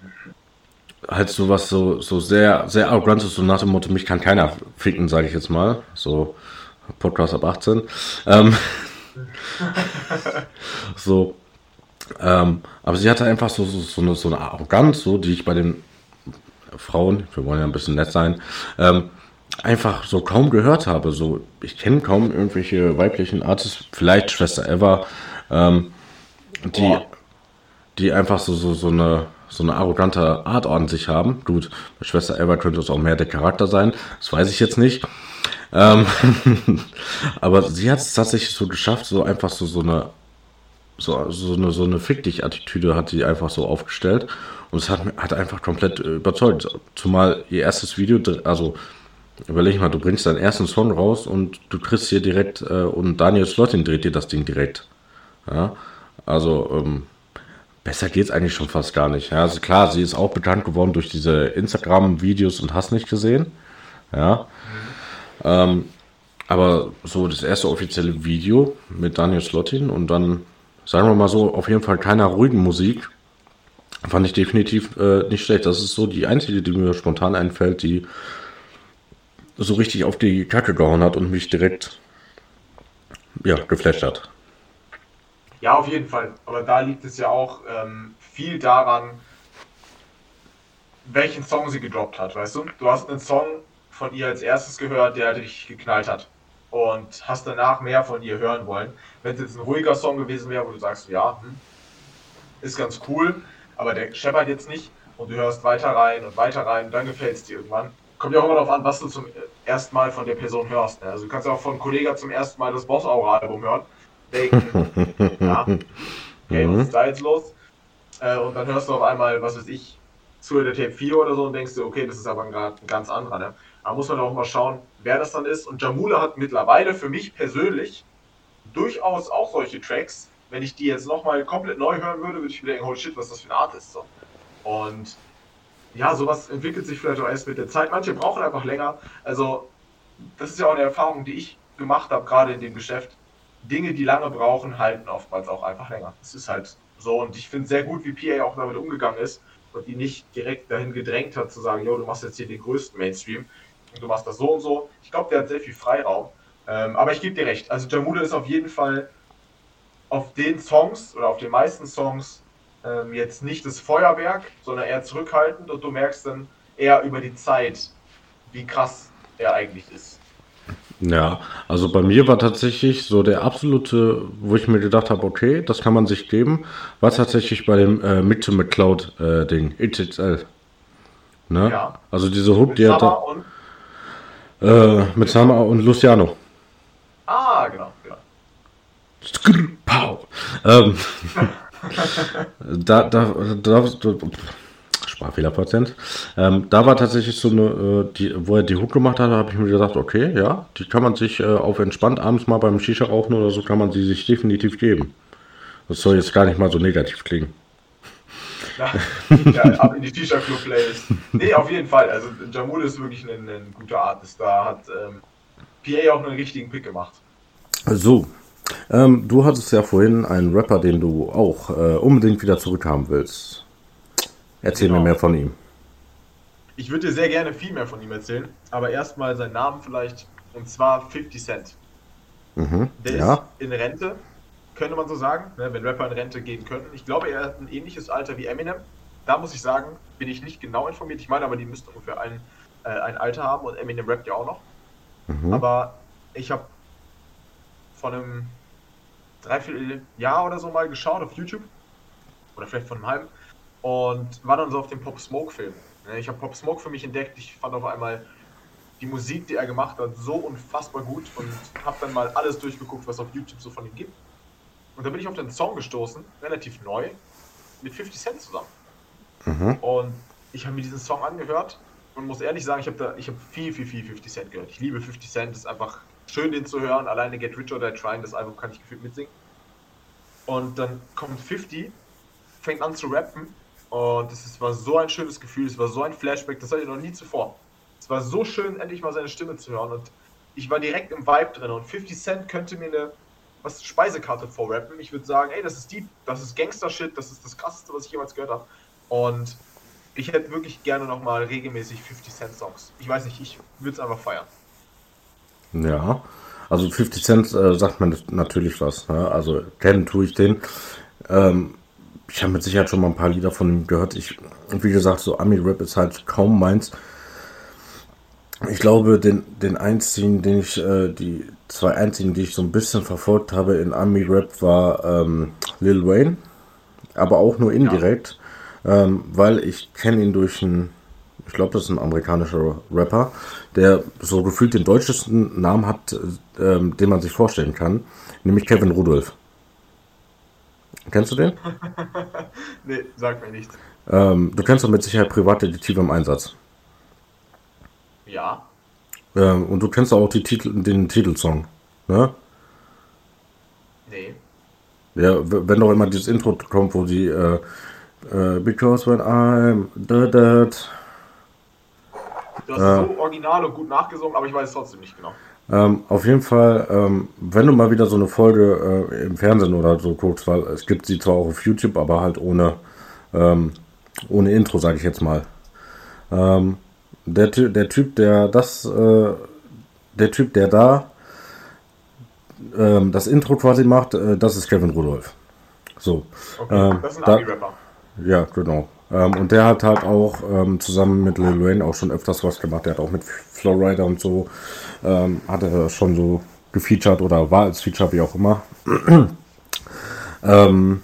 halt so was so, so sehr, sehr arrogantes, so nach dem Motto, mich kann keiner ficken, sage ich jetzt mal, so, Podcast ab 18. Ähm, so. Ähm, aber sie hatte einfach so, so, so, eine, so eine Arroganz, so, die ich bei den Frauen, wir wollen ja ein bisschen nett sein, ähm, einfach so kaum gehört habe. So, ich kenne kaum irgendwelche weiblichen Artists, vielleicht Schwester Eva, ähm, die, die einfach so, so, so eine so eine arrogante Art an sich haben. Gut, bei Schwester Eva könnte es auch mehr der Charakter sein, das weiß ich jetzt nicht. Ähm, aber sie hat es tatsächlich so geschafft, so einfach so, so eine so, so eine, so eine Fick dich Attitüde hat sie einfach so aufgestellt und es hat, hat einfach komplett überzeugt. Zumal ihr erstes Video, also überleg mal, du bringst deinen ersten Song raus und du kriegst hier direkt äh, und Daniel Slottin dreht dir das Ding direkt. Ja, also ähm, besser geht's eigentlich schon fast gar nicht. Ja, also klar, sie ist auch bekannt geworden durch diese Instagram-Videos und hast nicht gesehen. Ja. Ähm, aber so das erste offizielle Video mit Daniel Slottin und dann, sagen wir mal so, auf jeden Fall keiner ruhigen Musik, fand ich definitiv äh, nicht schlecht. Das ist so die einzige, die mir spontan einfällt, die so richtig auf die Kacke gehauen hat und mich direkt ja, geflasht hat. Ja, auf jeden Fall. Aber da liegt es ja auch ähm, viel daran, welchen Song sie gedroppt hat, weißt du? Du hast einen Song von ihr als erstes gehört, der dich geknallt hat. Und hast danach mehr von ihr hören wollen. Wenn es jetzt ein ruhiger Song gewesen wäre, wo du sagst, ja, hm, ist ganz cool, aber der scheppert jetzt nicht und du hörst weiter rein und weiter rein dann gefällt es dir irgendwann. Kommt ja auch immer darauf an, was du zum ersten Mal von der Person hörst. Ne? Also du kannst ja auch von Kollegen zum ersten Mal das Boss Aura Album hören. Denken, ja, okay, was ist da jetzt los? Äh, und dann hörst du auf einmal, was weiß ich, zu der Tape 4 oder so und denkst du, okay, das ist aber ein, ganz anderer. Ne? Da muss man auch mal schauen, wer das dann ist. Und Jamula hat mittlerweile für mich persönlich durchaus auch solche Tracks. Wenn ich die jetzt nochmal komplett neu hören würde, würde ich mir denken, holy shit, was ist das für ein Artist? So. Und ja, sowas entwickelt sich vielleicht auch erst mit der Zeit. Manche brauchen einfach länger. Also, das ist ja auch eine Erfahrung, die ich gemacht habe, gerade in dem Geschäft. Dinge, die lange brauchen, halten oftmals auch einfach länger. Das ist halt so. Und ich finde sehr gut, wie PA auch damit umgegangen ist und ihn nicht direkt dahin gedrängt hat, zu sagen, jo, du machst jetzt hier den größten Mainstream und du machst das so und so. Ich glaube, der hat sehr viel Freiraum. Ähm, aber ich gebe dir recht. Also Jamuda ist auf jeden Fall auf den Songs oder auf den meisten Songs ähm, jetzt nicht das Feuerwerk, sondern eher zurückhaltend und du merkst dann eher über die Zeit, wie krass er eigentlich ist. Ja, also bei mir war tatsächlich so der absolute, wo ich mir gedacht habe, okay, das kann man sich geben, war tatsächlich bei dem äh, Mitte mit Cloud äh, Ding, XXL. Ne? Ja. Also diese Hook, die hat äh, mit Sama und Luciano. Ah, genau, genau. Pow. Ähm, da, da, da, da Sprachfehlerpatient. Ähm, da war tatsächlich so eine, äh, die, wo er die Hook gemacht hat, habe ich mir gesagt, okay, ja, die kann man sich äh, auf entspannt abends mal beim Shisha rauchen oder so, kann man sie sich definitiv geben. Das soll jetzt gar nicht mal so negativ klingen. Ja, ab in die Shisha-Club-Playlist. Nee, auf jeden Fall. Also Jamul ist wirklich ein, ein guter Artist. Da hat ähm, PA auch einen richtigen Pick gemacht. So, ähm, du hattest ja vorhin einen Rapper, den du auch äh, unbedingt wieder zurückhaben willst. Erzähl genau. mir mehr von ihm. Ich würde dir sehr gerne viel mehr von ihm erzählen, aber erstmal seinen Namen vielleicht, und zwar 50 Cent. Mhm, Der ja. ist in Rente, könnte man so sagen, ne, wenn Rapper in Rente gehen könnten. Ich glaube, er hat ein ähnliches Alter wie Eminem. Da muss ich sagen, bin ich nicht genau informiert. Ich meine aber, die müssten ungefähr ein, äh, ein Alter haben und Eminem rappt ja auch noch. Mhm. Aber ich habe von einem dreiviertel Jahr oder so mal geschaut auf YouTube. Oder vielleicht von einem halben und war dann so auf dem Pop Smoke Film. Ne, ich habe Pop Smoke für mich entdeckt. Ich fand auf einmal die Musik, die er gemacht hat, so unfassbar gut und habe dann mal alles durchgeguckt, was auf YouTube so von ihm gibt. Und da bin ich auf den Song gestoßen, relativ neu, mit 50 Cent zusammen. Mhm. Und ich habe mir diesen Song angehört und muss ehrlich sagen, ich habe da, ich habe viel, viel, viel 50 Cent gehört. Ich liebe 50 Cent, ist einfach schön, den zu hören. Alleine Get Rich or Die Trying, das Album kann ich gefühlt mitsingen. Und dann kommt 50, fängt an zu rappen und es war so ein schönes Gefühl, es war so ein Flashback, das hatte ich noch nie zuvor. Es war so schön, endlich mal seine Stimme zu hören. Und ich war direkt im Vibe drin. Und 50 Cent könnte mir eine was Speisekarte vorrappen. Ich würde sagen, ey, das ist Deep, das ist Gangster-Shit, das ist das krasseste, was ich jemals gehört habe. Und ich hätte wirklich gerne nochmal regelmäßig 50 Cent Songs. Ich weiß nicht, ich würde es einfach feiern. Ja, also 50 Cent äh, sagt man natürlich was. Ne? Also kennen tue ich den. Ähm, ich habe mit Sicherheit schon mal ein paar Lieder von ihm gehört. Ich, wie gesagt, so Ami-Rap ist halt kaum meins. Ich glaube, den, den einzigen, den ich, äh, die zwei einzigen, die ich so ein bisschen verfolgt habe in Ami-Rap war ähm, Lil Wayne, aber auch nur indirekt, ja. ähm, weil ich kenne ihn durch einen, ich glaube, das ist ein amerikanischer Rapper, der so gefühlt den deutschesten Namen hat, äh, den man sich vorstellen kann, nämlich Kevin Rudolph. Kennst du den? nee, sag mir nichts. Ähm, du kennst doch mit Sicherheit Privatdetektive im Einsatz. Ja. Ähm, und du kennst auch die Titel, den Titelsong, ne? Nee. Ja, wenn doch immer dieses Intro kommt, wo die äh, äh, Because when I'm da da. Du hast äh, so original und gut nachgesungen, aber ich weiß es trotzdem nicht genau. Ähm, auf jeden Fall, ähm, wenn du mal wieder so eine Folge äh, im Fernsehen oder so guckst, weil es gibt sie zwar auch auf YouTube, aber halt ohne, ähm, ohne Intro, sage ich jetzt mal. Ähm, der, der Typ, der das, äh, der Typ, der da ähm, das Intro quasi macht, äh, das ist Kevin Rudolph. So. Okay, ähm, das ist ein da, rapper Ja, genau. Und der hat halt auch zusammen mit Lil Wayne auch schon öfters was gemacht. Der hat auch mit Flowrider und so ähm, hat er schon so gefeatured oder war als Feature, wie auch immer. ähm,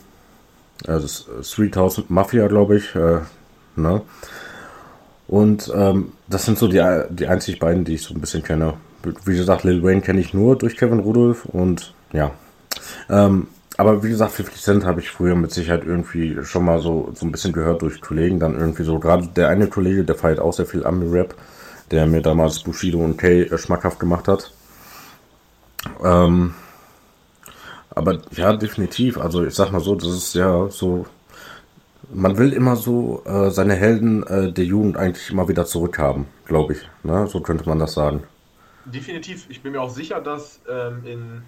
also 3000 Mafia, glaube ich. Äh, ne? Und ähm, das sind so die, die einzig beiden, die ich so ein bisschen kenne. Wie gesagt, Lil Wayne kenne ich nur durch Kevin Rudolph und ja. Ähm, aber wie gesagt, 50 Cent habe ich früher mit Sicherheit irgendwie schon mal so, so ein bisschen gehört durch Kollegen. Dann irgendwie so, gerade der eine Kollege, der feiert auch sehr viel Ami-Rap der mir damals Bushido und Kay äh, schmackhaft gemacht hat. Ähm, aber ja, definitiv. Also ich sag mal so, das ist ja so. Man will immer so äh, seine Helden äh, der Jugend eigentlich immer wieder zurückhaben, glaube ich. Ne? So könnte man das sagen. Definitiv. Ich bin mir auch sicher, dass ähm, in,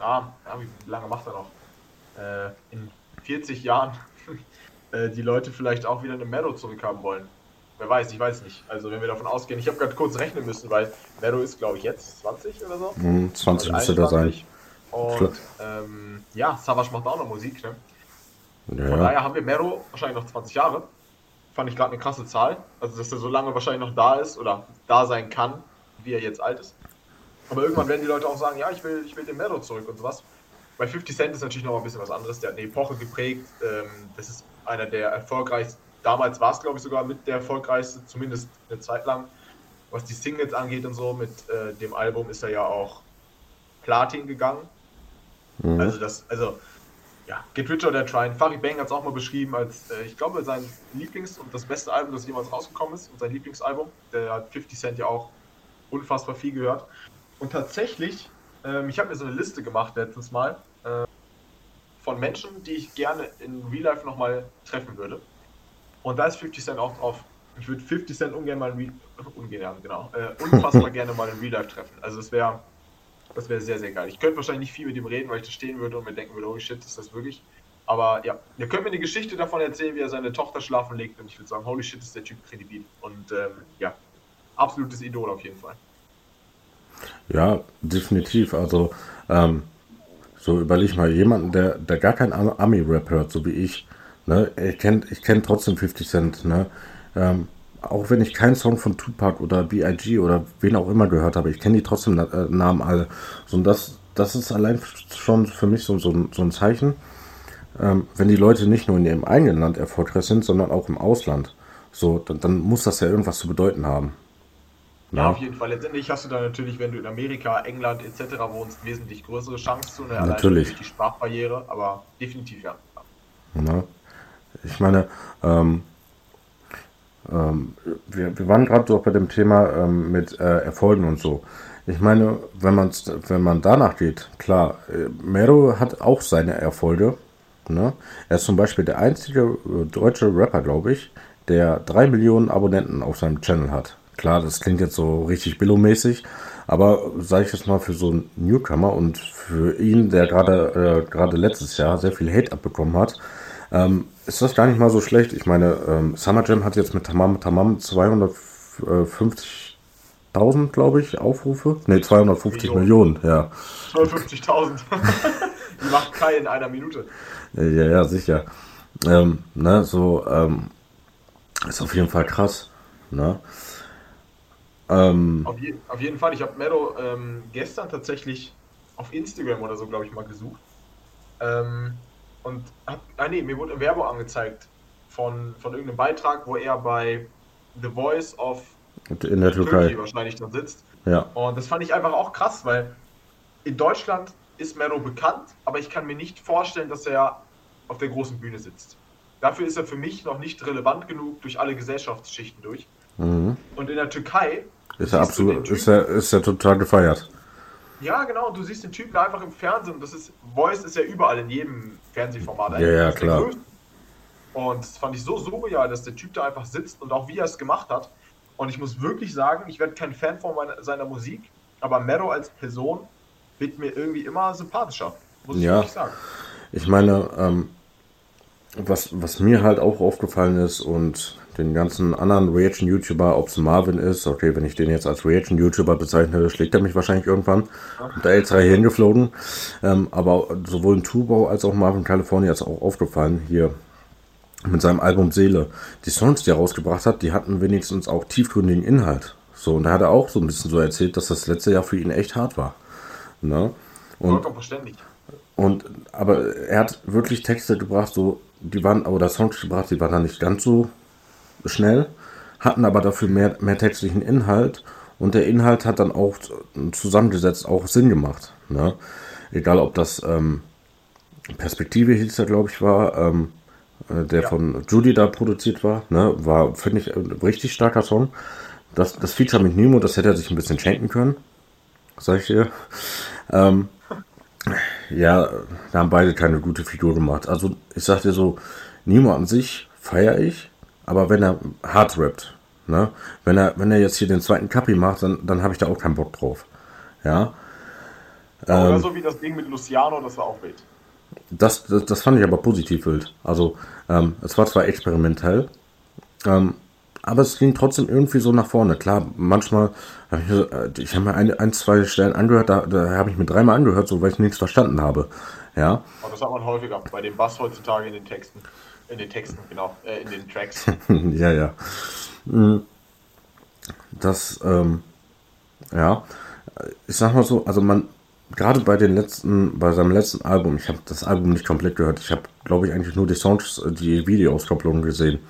ah, wie lange macht er noch? Äh, in 40 Jahren äh, die Leute vielleicht auch wieder eine Meadow zurückhaben wollen. Wer weiß, ich weiß nicht. Also wenn wir davon ausgehen, ich habe gerade kurz rechnen müssen, weil Mero ist, glaube ich, jetzt 20 oder so. Mm, 20 müsste da sein. Und ähm, ja, Savage macht auch noch Musik. Ne? Ja, Von daher haben wir Mero wahrscheinlich noch 20 Jahre. Fand ich gerade eine krasse Zahl. Also, dass er so lange wahrscheinlich noch da ist oder da sein kann, wie er jetzt alt ist. Aber irgendwann werden die Leute auch sagen, ja, ich will, ich will den Mero zurück und sowas. Bei 50 Cent ist natürlich noch ein bisschen was anderes. Der hat eine Epoche geprägt. Ähm, das ist einer der erfolgreichsten. Damals war es, glaube ich, sogar mit der erfolgreichste, zumindest eine Zeit lang. Was die Singles angeht und so, mit äh, dem Album ist er ja auch Platin gegangen. Mhm. Also das, also ja, Get Rich or Die Trying. Farid Bang hat es auch mal beschrieben als, äh, ich glaube, sein Lieblings- und das beste Album, das jemals rausgekommen ist und sein Lieblingsalbum. Der hat 50 Cent ja auch unfassbar viel gehört. Und tatsächlich, ähm, ich habe mir so eine Liste gemacht letztens mal von Menschen, die ich gerne in Real Life nochmal treffen würde. Und da ist 50 Cent auch drauf. Ich würde 50 Cent ungern mal in Real, ungern, genau, äh, unfassbar gerne mal in Real Life treffen. Also das wäre das wäre sehr, sehr geil. Ich könnte wahrscheinlich nicht viel mit ihm reden, weil ich da stehen würde und mir denken würde, holy shit, ist das wirklich. Aber ja, ihr könnt mir eine Geschichte davon erzählen, wie er seine Tochter schlafen legt und ich würde sagen, holy shit, ist der Typ kredibil. Und ähm, ja, absolutes Idol auf jeden Fall. Ja, definitiv. Also, ähm, so überleg mal, jemanden, der, der gar kein Am- Ami-Rap hört, so wie ich, ne, ich kenne ich kenn trotzdem 50 Cent, ne, ähm, auch wenn ich keinen Song von Tupac oder B.I.G. oder wen auch immer gehört habe, ich kenne die trotzdem äh, Namen alle. So, und das, das ist allein schon für mich so, so, ein- so ein Zeichen, ähm, wenn die Leute nicht nur in ihrem eigenen Land erfolgreich sind, sondern auch im Ausland. So, dann, dann muss das ja irgendwas zu bedeuten haben. Ja, Ja. auf jeden Fall. Letztendlich hast du da natürlich, wenn du in Amerika, England etc. wohnst, wesentlich größere Chance zu. Ne? Natürlich. durch die Sprachbarriere, aber definitiv ja. Ne? Ich meine, ähm, ähm, wir, wir waren gerade so bei dem Thema ähm, mit äh, Erfolgen und so. Ich meine, wenn, man's, wenn man danach geht, klar, äh, Mero hat auch seine Erfolge. Ne? Er ist zum Beispiel der einzige äh, deutsche Rapper, glaube ich, der drei Millionen Abonnenten auf seinem Channel hat. Klar, das klingt jetzt so richtig billomäßig, aber sage ich jetzt mal für so einen Newcomer und für ihn, der gerade äh, gerade letztes Jahr sehr viel Hate abbekommen hat, ähm, ist das gar nicht mal so schlecht. Ich meine, ähm, Summer Jam hat jetzt mit Tamam Tamam 250.000, glaube ich, Aufrufe. Ne, 250 Millionen. Millionen, ja. 52.000. Die macht Kai in einer Minute. Ja, ja, sicher. Ähm, ne, so, ähm, ist auf jeden Fall krass. Ne? Ähm, Auf, je, auf jeden Fall. Ich habe Mero ähm, gestern tatsächlich auf Instagram oder so, glaube ich, mal gesucht. Ähm, und hab, ah nee, mir wurde eine Werbung angezeigt von, von irgendeinem Beitrag, wo er bei The Voice of in der Türkei. wahrscheinlich dann sitzt. Ja, Und das fand ich einfach auch krass, weil in Deutschland ist Mero bekannt, aber ich kann mir nicht vorstellen, dass er auf der großen Bühne sitzt. Dafür ist er für mich noch nicht relevant genug durch alle Gesellschaftsschichten durch. mhm. Und in der Türkei ist er absolut, ist er, ist er total gefeiert. Ja, genau. Und du siehst den Typen einfach im Fernsehen. Das ist, Voice ist ja überall in jedem Fernsehformat. Ja, ja, klar. Und das fand ich so surreal, dass der Typ da einfach sitzt und auch wie er es gemacht hat. Und ich muss wirklich sagen, ich werde kein Fan von meiner, seiner Musik, aber Mero als Person wird mir irgendwie immer sympathischer. Muss ich Ja. wirklich sagen. Ich meine, ähm, was, was mir halt auch aufgefallen ist und den ganzen anderen Reaction-YouTuber, ob es Marvin ist, okay, wenn ich den jetzt als Reaction-YouTuber bezeichne, schlägt er mich wahrscheinlich irgendwann. Und da extra hier hingeflogen. Ähm, aber sowohl in Tubau als auch Marvin California ist auch aufgefallen, hier mit seinem Album Seele. Die Songs, die er rausgebracht hat, die hatten wenigstens auch tiefgründigen Inhalt. So, und da hat er auch so ein bisschen so erzählt, dass das letzte Jahr für ihn echt hart war. Ne? Und und aber er hat wirklich Texte gebracht, so die waren oder Songs gebracht, die waren dann nicht ganz so schnell, hatten aber dafür mehr, mehr textlichen Inhalt und der Inhalt hat dann auch zusammengesetzt auch Sinn gemacht. Ne? Egal ob das ähm, Perspektive hieß er, glaube ich, war, ähm, äh, der Ja. von Judy da produziert war, ne? war, finde ich, ein richtig starker Song. Das, das Feature mit Nemo, das hätte er sich ein bisschen schenken können, sag ich dir. Ähm, ja, da haben beide keine gute Figur gemacht. Also ich sag dir so, Nemo an sich feiere ich, aber wenn er hart rappt, ne? wenn, er, wenn er jetzt hier den zweiten Kapi macht, dann, dann habe ich da auch keinen Bock drauf. Ja, Oder Ähm. so wie das Ding mit Luciano, das war auch wild. das, das, das fand ich aber positiv wild. Also ähm, es war zwar experimentell, ähm, aber es ging trotzdem irgendwie so nach vorne. Klar, manchmal, hab ich, äh, ich habe mir ein, ein, zwei Stellen angehört, da, da habe ich mir dreimal angehört, so weil ich nichts verstanden habe. Ja. Aber das hat man häufiger bei dem Bass heutzutage in den Texten. In den Texten, genau, äh, in den Tracks. ja, ja. Hm. Das, ähm, ja, ich sag mal so, also man, gerade bei den letzten, bei seinem letzten Album, ich habe das Album nicht komplett gehört, ich habe, glaube ich, eigentlich nur die Songs, die Videoauskopplungen gesehen.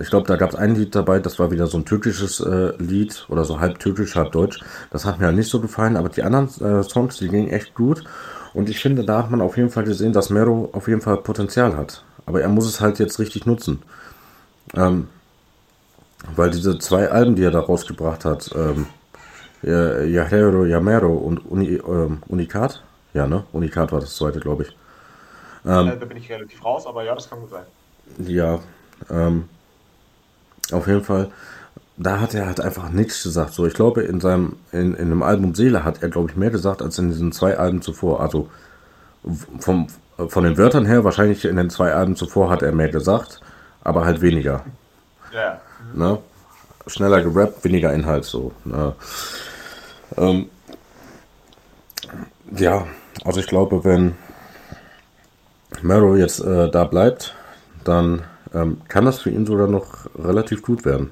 Ich glaube, da gab es ein Lied dabei, das war wieder so ein türkisches äh, Lied oder so halb türkisch, halb deutsch. Das hat mir halt nicht so gefallen, aber die anderen äh, Songs, die gingen echt gut. Und ich finde, da hat man auf jeden Fall gesehen, dass Mero auf jeden Fall Potenzial hat. Aber er muss es halt jetzt richtig nutzen. Ähm, weil diese zwei Alben, die er da rausgebracht hat, ähm, Yahero Yamero und Uni, ähm, Unikat, ja, ne? Unikat war das zweite, glaube ich. Ähm, da bin ich relativ raus, aber ja, das kann gut sein. Ja, ähm, auf jeden Fall, da hat er halt einfach nichts gesagt. So, ich glaube, in seinem, in, in dem Album Seele hat er, glaube ich, mehr gesagt als in diesen zwei Alben zuvor. Also vom, von den Wörtern her, wahrscheinlich in den zwei Alben zuvor hat er mehr gesagt, aber halt weniger. Ja. Ne? Schneller gerappt, weniger Inhalt so. Ne? Ähm, ja, also ich glaube, wenn Mero jetzt äh, da bleibt, dann ähm, kann das für ihn sogar noch relativ gut werden.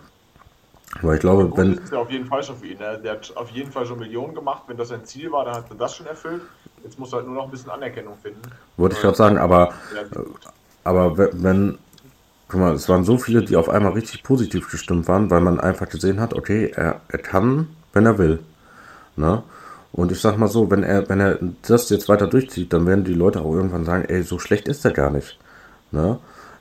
Weil ich glaube, wenn. Das ist ja auf jeden Fall schon für ihn. Ne? Der hat auf jeden Fall schon Millionen gemacht. Wenn das sein Ziel war, dann hat er das schon erfüllt. Jetzt muss er halt nur noch ein bisschen Anerkennung finden. Wollte ich gerade sagen, aber, äh, aber wenn. Guck mal, es waren so viele, die auf einmal richtig positiv gestimmt waren, weil man einfach gesehen hat, okay, er, er kann, wenn er will. Ne? Und ich sag mal so, wenn er, wenn er das jetzt weiter durchzieht, dann werden die Leute auch irgendwann sagen, ey, so schlecht ist er gar nicht. Ne?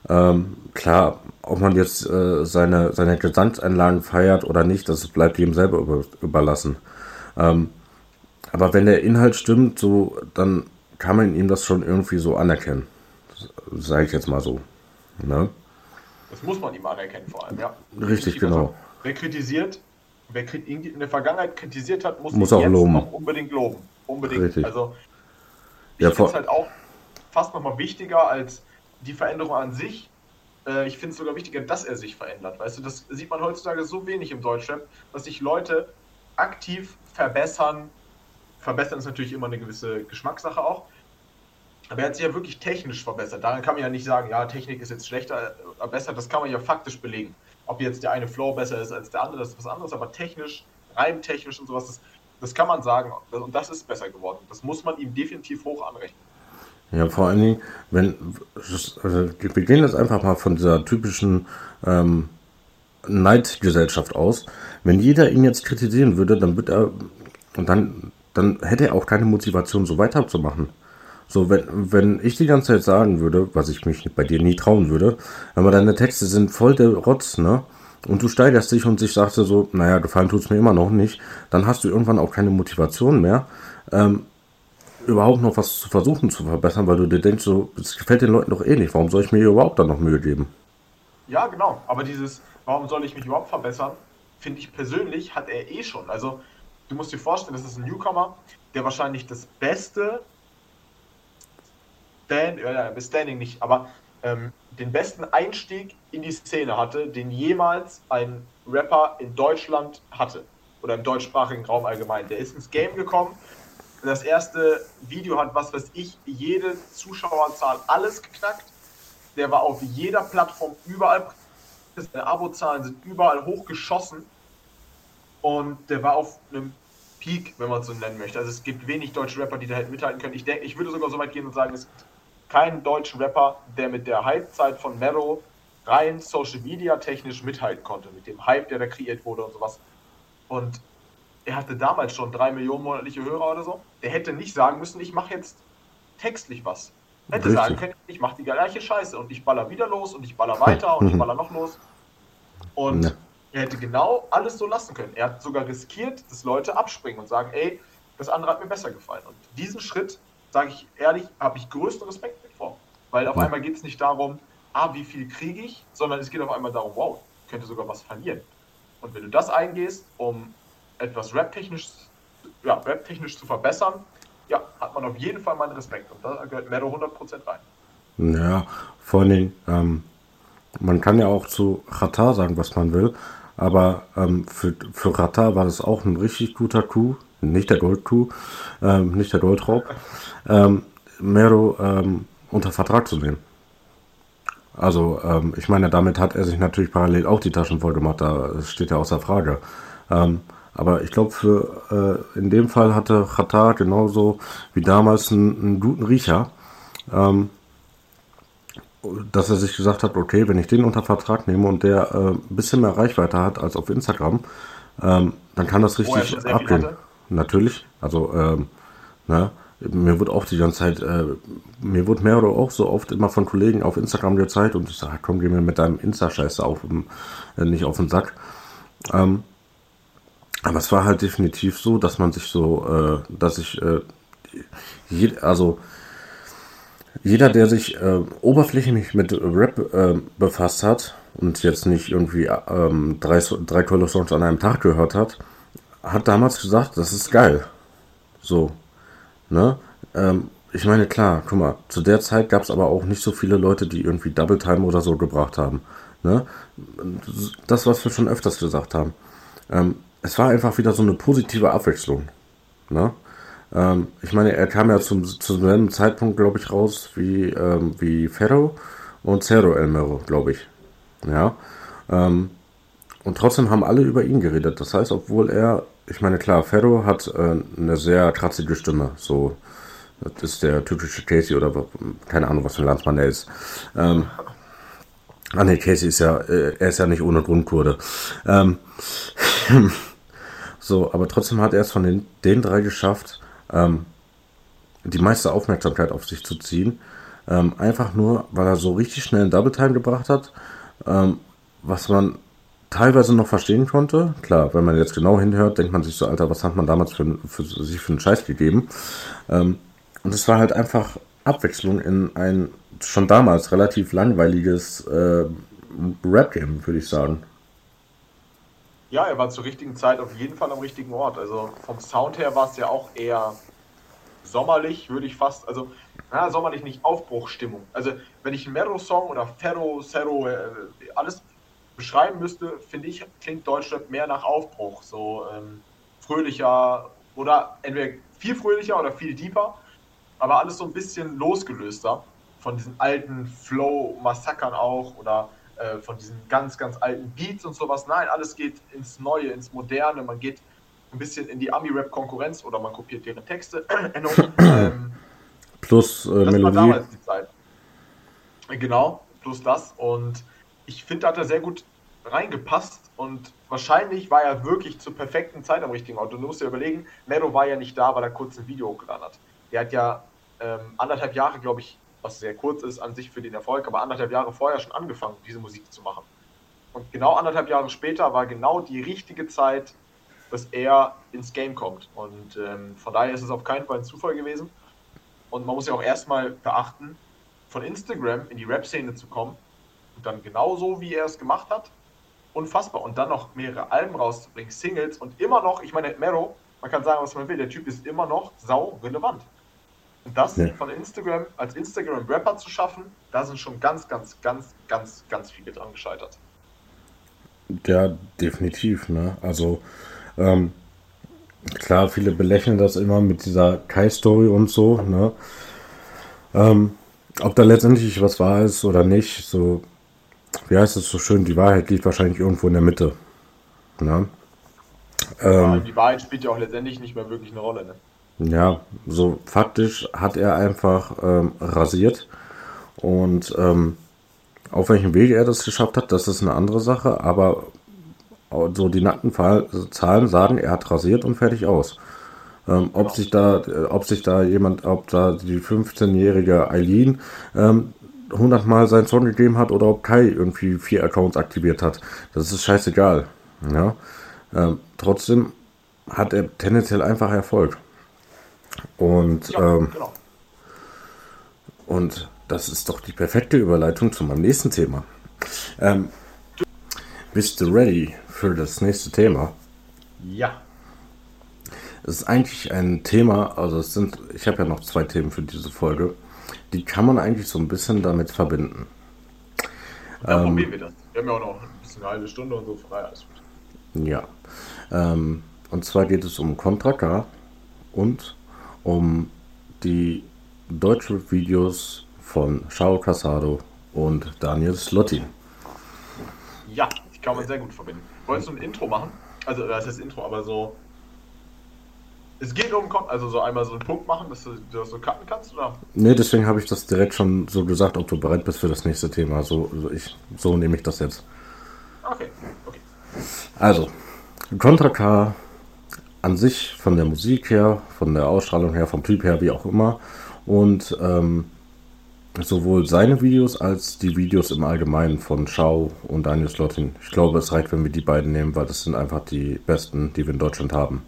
Ähm, klar, ob man jetzt äh, seine, seine Gesangseinlagen feiert oder nicht, das bleibt jedem selber über, überlassen. Ähm, aber wenn der Inhalt stimmt, so, dann kann man ihm das schon irgendwie so anerkennen. Sage ich jetzt mal so. Ne? Das muss man ihm anerkennen, vor allem, ja. Richtig, genau. Also, wer kritisiert, wer in der Vergangenheit kritisiert hat, muss, muss auch loben. auch unbedingt loben. Unbedingt. Richtig. Also, ich ja, finde es halt auch fast nochmal wichtiger als die Veränderung an sich. Äh, ich finde es sogar wichtiger, dass er sich verändert. Weißt du, das sieht man heutzutage so wenig im Deutschrap, dass sich Leute aktiv verbessern. Verbessern ist natürlich immer eine gewisse Geschmackssache auch. Aber er hat sich ja wirklich technisch verbessert. Daran kann man ja nicht sagen, ja, Technik ist jetzt schlechter, äh, besser. Das kann man ja faktisch belegen. Ob jetzt der eine Flow besser ist als der andere, das ist was anderes. Aber technisch, reimtechnisch und sowas, das, das kann man sagen. Und das ist besser geworden. Das muss man ihm definitiv hoch anrechnen. Ja, vor allen Dingen, wenn, also wir gehen jetzt einfach mal von dieser typischen ähm, Neidgesellschaft aus. Wenn jeder ihn jetzt kritisieren würde, dann wird er, dann, dann hätte er auch keine Motivation, so weiterzumachen. So, wenn, wenn ich die ganze Zeit sagen würde, was ich mich bei dir nie trauen würde, aber deine Texte sind voll der Rotz, ne? Und du steigerst dich und sich sagst so, naja, gefallen tut's mir immer noch nicht, dann hast du irgendwann auch keine Motivation mehr. Ähm, überhaupt noch was zu versuchen zu verbessern, weil du dir denkst, so, es gefällt den Leuten doch eh nicht, warum soll ich mir überhaupt dann noch Mühe geben? Ja, genau, aber dieses, warum soll ich mich überhaupt verbessern, finde ich persönlich, hat er eh schon. Also, du musst dir vorstellen, das ist ein Newcomer, der wahrscheinlich das beste Stand, ja, Standing nicht, aber ähm, den besten Einstieg in die Szene hatte, den jemals ein Rapper in Deutschland hatte. Oder im deutschsprachigen Raum allgemein. Der ist ins Game gekommen das erste Video hat, was weiß ich, jede Zuschauerzahl alles geknackt. Der war auf jeder Plattform überall. Seine Abozahlen sind überall hochgeschossen. Und der war auf einem Peak, wenn man es so nennen möchte. Also es gibt wenig deutsche Rapper, die da hätten mithalten können. Ich denke, ich würde sogar so weit gehen und sagen, es gibt keinen deutschen Rapper, der mit der Hypezeit von Mero rein Social Media technisch mithalten konnte. Mit dem Hype, der da kreiert wurde und sowas. Und er hatte damals schon drei Millionen monatliche Hörer oder so. Der hätte nicht sagen müssen, ich mache jetzt textlich was. Er hätte Richtig. sagen können, ich mache die gleiche Scheiße und ich baller wieder los und ich baller weiter und ich baller noch los. Und ja. er hätte genau alles so lassen können. Er hat sogar riskiert, dass Leute abspringen und sagen, ey, das andere hat mir besser gefallen. Und diesen Schritt, sage ich ehrlich, habe ich größten Respekt vor. Weil auf ja. einmal geht es nicht darum, ah, wie viel kriege ich, sondern es geht auf einmal darum, wow, ich könnte sogar was verlieren. Und wenn du das eingehst, um etwas rap-technisch ja, rap zu verbessern, ja, hat man auf jeden Fall meinen Respekt. Und da gehört Mero 100% rein. Ja, vor allem, ähm, man kann ja auch zu Rata sagen, was man will, aber ähm, für, für Rata war das auch ein richtig guter Coup, nicht der Gold-Coup, ähm, nicht der Goldraub, ähm, Mero ähm, unter Vertrag zu nehmen. Also, ähm, ich meine, damit hat er sich natürlich parallel auch die Taschen voll gemacht, da steht ja außer Frage. Aber ich glaube, für äh, in dem Fall hatte Qatar genauso wie damals einen, einen guten Riecher, ähm, dass er sich gesagt hat, okay, wenn ich den unter Vertrag nehme und der äh, ein bisschen mehr Reichweite hat als auf Instagram, ähm, dann kann das richtig abgehen. Natürlich, also ähm, ne, mir wird auch die ganze Zeit, äh, mir wird mehr oder auch so oft immer von Kollegen auf Instagram gezeigt und ich sage, komm, geh mir mit deinem Insta-Scheiß auf, äh, nicht auf den Sack. Ähm, aber es war halt definitiv so, dass man sich so, äh, dass ich, äh, je, also jeder, der sich äh, oberflächlich mit Rap äh, befasst hat und jetzt nicht irgendwie ähm, drei, drei Songs an einem Tag gehört hat, hat damals gesagt, das ist geil. So, Ne? Ähm, ich meine, klar, guck mal, zu der Zeit gab es aber auch nicht so viele Leute, die irgendwie Double Time oder so gebracht haben. Ne? Das, was wir schon öfters gesagt haben. Ähm, es war einfach wieder so eine positive Abwechslung. Ne? Ähm, ich meine, er kam ja zum, zum selben Zeitpunkt, glaube ich, raus wie, ähm, wie Ferro und Cerro Elmero, glaube ich. Ja. Ähm, und trotzdem haben alle über ihn geredet. Das heißt, obwohl er ich meine, klar, Ferro hat äh, eine sehr kratzige Stimme. So, das ist der typische Casey oder keine Ahnung, was für ein Landsmann er ist. Ähm, ah ne, Casey ist ja, äh, er ist ja nicht ohne Grundkurde. Ähm, so, aber trotzdem hat er es von den, den drei geschafft, ähm, die meiste Aufmerksamkeit auf sich zu ziehen. Ähm, einfach nur, weil er so richtig schnell einen Double Time gebracht hat, ähm, was man teilweise noch verstehen konnte. Klar, wenn man jetzt genau hinhört, denkt man sich so, Alter, was hat man damals für, für sich für einen Scheiß gegeben? Ähm, und es war halt einfach Abwechslung in ein schon damals relativ langweiliges äh, Rap-Game, würde ich sagen. Ja, er war zur richtigen Zeit auf jeden Fall am richtigen Ort. Also vom Sound her war es ja auch eher sommerlich, würde ich fast, also na, sommerlich nicht Aufbruchstimmung. Also wenn ich einen Mero-Song oder Ferro, Cerro, äh, alles beschreiben müsste, finde ich, klingt Deutschland mehr nach Aufbruch. So ähm, fröhlicher oder entweder viel fröhlicher oder viel deeper, aber alles so ein bisschen losgelöster von diesen alten Flow-Massakern auch oder äh, von diesen ganz, ganz alten Beats und sowas. Nein, alles geht ins Neue, ins Moderne. Man geht ein bisschen in die Ami-Rap-Konkurrenz oder man kopiert deren Texte. ähm, plus äh, das Melodie. War damals die Zeit. Genau, plus das. Und ich finde, da hat er sehr gut reingepasst und wahrscheinlich war er wirklich zur perfekten Zeit am richtigen Ort. Du musst dir überlegen, Mero war ja nicht da, weil er kurz ein Video hochgeladen hat. Der hat ja ähm, anderthalb Jahre, glaube ich, was sehr kurz ist an sich für den Erfolg, aber anderthalb Jahre vorher schon angefangen, diese Musik zu machen. Und genau anderthalb Jahre später war genau die richtige Zeit, dass er ins Game kommt. Und ähm, von daher ist es auf keinen Fall ein Zufall gewesen. Und man muss ja auch erstmal beachten, von Instagram in die Rap-Szene zu kommen und dann genauso, wie er es gemacht hat, unfassbar. Und dann noch mehrere Alben rauszubringen, Singles und immer noch, ich meine, Mero, man kann sagen, was man will, der Typ ist immer noch sau relevant. Und das ja. von Instagram als Instagram-Rapper zu schaffen, da sind schon ganz, ganz, ganz, ganz, ganz viele dran gescheitert. Ja, definitiv. Ne? Also, ähm, klar, viele belächeln das immer mit dieser Kai-Story und so. Ne? Ähm, ob da letztendlich was wahr ist oder nicht, so wie heißt es so schön, die Wahrheit liegt wahrscheinlich irgendwo in der Mitte. Ne? Ähm, die Wahrheit spielt ja auch letztendlich nicht mehr wirklich eine Rolle. Ne? Ja, so faktisch hat er einfach ähm, rasiert und ähm, auf welchem Wege er das geschafft hat, das ist eine andere Sache, aber so die nackten Zahlen sagen, er hat rasiert und fertig aus. Ähm, ob sich da, ob sich da jemand, ob da die 15-jährige Eileen ähm, 100 Mal seinen Song gegeben hat oder ob Kai irgendwie vier Accounts aktiviert hat. Das ist scheißegal. Ja? Ähm, trotzdem hat er tendenziell einfach Erfolg. Und, ja, ähm, genau. und das ist doch die perfekte Überleitung zu meinem nächsten Thema. Ähm, bist du ready für das nächste Thema? Ja. Es ist eigentlich ein Thema, also es sind, ich habe ja noch zwei Themen für diese Folge die kann man eigentlich so ein bisschen damit verbinden. Dann ähm, probieren wir das. Wir haben ja auch noch ein bisschen eine halbe Stunde und so frei, alles gut. Ja. Ähm, und zwar geht es um Contra K und um die deutschen Videos von Shao Casado und Daniel Slotin. Ja, die kann man sehr gut verbinden. Wolltest du ein Intro machen? Also, das ist Intro, aber so. Es geht um, also so einmal so einen Punkt machen, dass du das so cutten kannst, oder? Nee, deswegen habe ich das direkt schon so gesagt, ob du bereit bist für das nächste Thema. So, ich, so nehme ich das jetzt. Okay, okay. Also, Contra K an sich von der Musik her, von der Ausstrahlung her, vom Typ her, wie auch immer. Und ähm, sowohl seine Videos als die Videos im Allgemeinen von Schau und Daniel Slotin. Ich glaube, es reicht, wenn wir die beiden nehmen, weil das sind einfach die besten, die wir in Deutschland haben,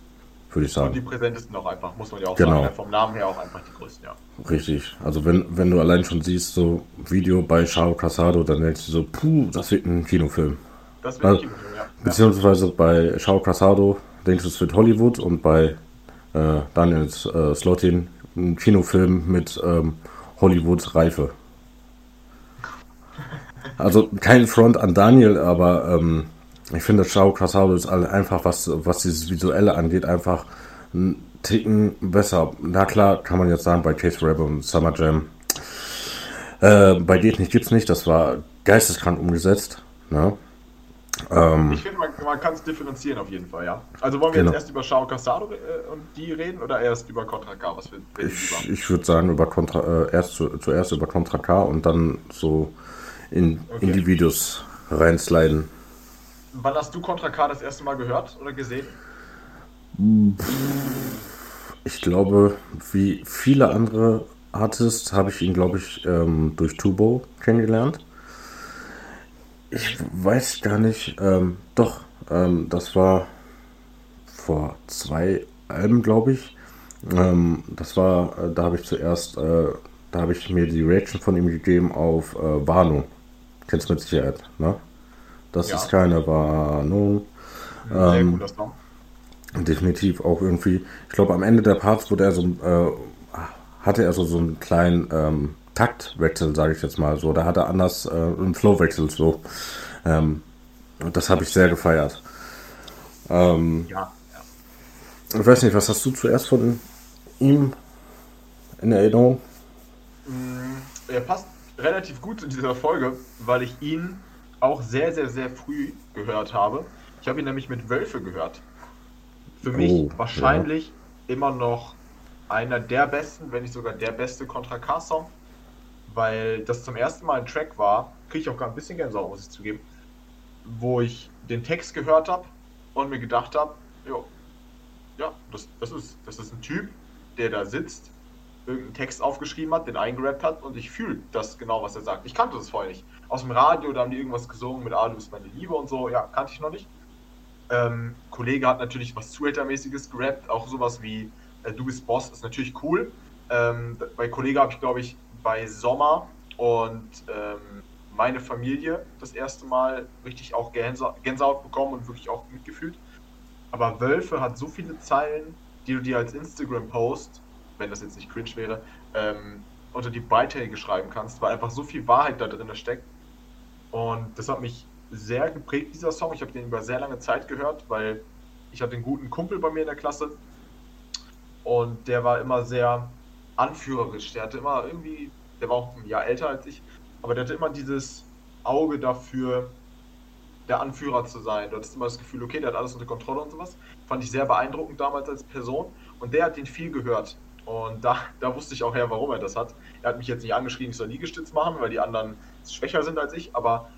würde ich sagen. Und die präsentesten auch einfach, muss man ja auch genau. sagen. Vom Namen her auch einfach die größten, ja. Richtig. Also wenn, wenn du allein schon siehst, so Video bei Schau Casado, dann denkst du so, puh, das wird ein Kinofilm. Das wird ein also, Kinofilm, ja. Beziehungsweise bei Schau Casado denkst es wird Hollywood und bei äh, Daniel äh, Slotin ein Kinofilm mit ähm, Hollywood Reife. Also kein Front an Daniel, aber ähm, ich finde, Shao Casado ist einfach, was, was dieses Visuelle angeht, einfach ein Ticken besser. Na klar, kann man jetzt sagen, bei Case Rebel und Summer Jam. Äh, bei Geht nicht gibt's nicht, das war geisteskrank umgesetzt. Ne? Ähm, ich finde, man, man kann es differenzieren auf jeden Fall, ja. Also wollen wir genau. jetzt erst über Shao Casado äh, und die reden oder erst über Contra K? Was wir, ich ich würde sagen, über Contra, äh, erst zu, zuerst über Contra K und dann so in, okay. in die Videos reinsliden. Wann hast du Contra K das erste Mal gehört oder gesehen? Ich glaube, wie viele andere Artists habe ich ihn, glaube ich, ähm, durch Tubo kennengelernt. Ich weiß gar nicht. Ähm, doch, ähm, das war vor zwei Alben, glaube ich. Ähm, das war, äh, da habe ich zuerst, äh, da habe ich mir die Reaction von ihm gegeben auf äh, Warnung. Kennst du mit Sicherheit, ne? Das ja. ist keine Warnung. Sehr ähm, guter Song. Definitiv auch irgendwie. Ich glaube, am Ende der Parts wurde er so, äh, hatte er so, so einen kleinen ähm, Taktwechsel, sage ich jetzt mal so. Da hat er anders äh, einen Flowwechsel so. Ähm, und das habe ich sehr gefeiert. Ähm, ja, ja. Ich weiß nicht, was hast du zuerst von ihm in Erinnerung? Mm, er passt relativ gut zu dieser Folge, weil ich ihn auch sehr, sehr, sehr früh gehört habe. Ich habe ihn nämlich mit Wölfe gehört. Für mich oh, wahrscheinlich ja. immer noch einer der besten, wenn nicht sogar der beste Contra K-Song weil das zum ersten Mal ein Track war, kriege ich auch gar ein bisschen Gänsehaut, muss ich zugeben, wo ich den Text gehört habe und mir gedacht habe, ja, das, das, ist, das ist ein Typ, der da sitzt, irgendeinen Text aufgeschrieben hat, den eingerappt hat und ich fühle das genau, was er sagt. Ich kannte das vorher nicht. Aus dem Radio, da haben die irgendwas gesungen mit Ah, du bist meine Liebe und so, ja, kannte ich noch nicht. Ähm, Kollege hat natürlich was Zuhältermäßiges gerappt, auch sowas wie äh, Du bist Boss ist natürlich cool. Ähm, bei Kollege habe ich, glaube ich, bei Sommer und ähm, meine Familie das erste Mal richtig auch Gänsehaut bekommen und wirklich auch mitgefühlt. Aber Wölfe hat so viele Zeilen, die du dir als Instagram-Post, wenn das jetzt nicht cringe wäre, ähm, unter die Beiträge schreiben kannst, weil einfach so viel Wahrheit da drin steckt. Und das hat mich sehr geprägt, dieser Song. Ich habe den über sehr lange Zeit gehört, weil ich hatte einen guten Kumpel bei mir in der Klasse und der war immer sehr anführerisch. Der hatte immer irgendwie, der war auch ein Jahr älter als ich, aber der hatte immer dieses Auge dafür, der Anführer zu sein. Du hattest immer das Gefühl, okay, der hat alles unter Kontrolle und sowas. Fand ich sehr beeindruckend damals als Person. Und der hat den viel gehört. Und da, da wusste ich auch her, warum er das hat. Er hat mich jetzt nicht angeschrieben, ich soll Liegestütz machen, weil die anderen schwächer sind als ich, aber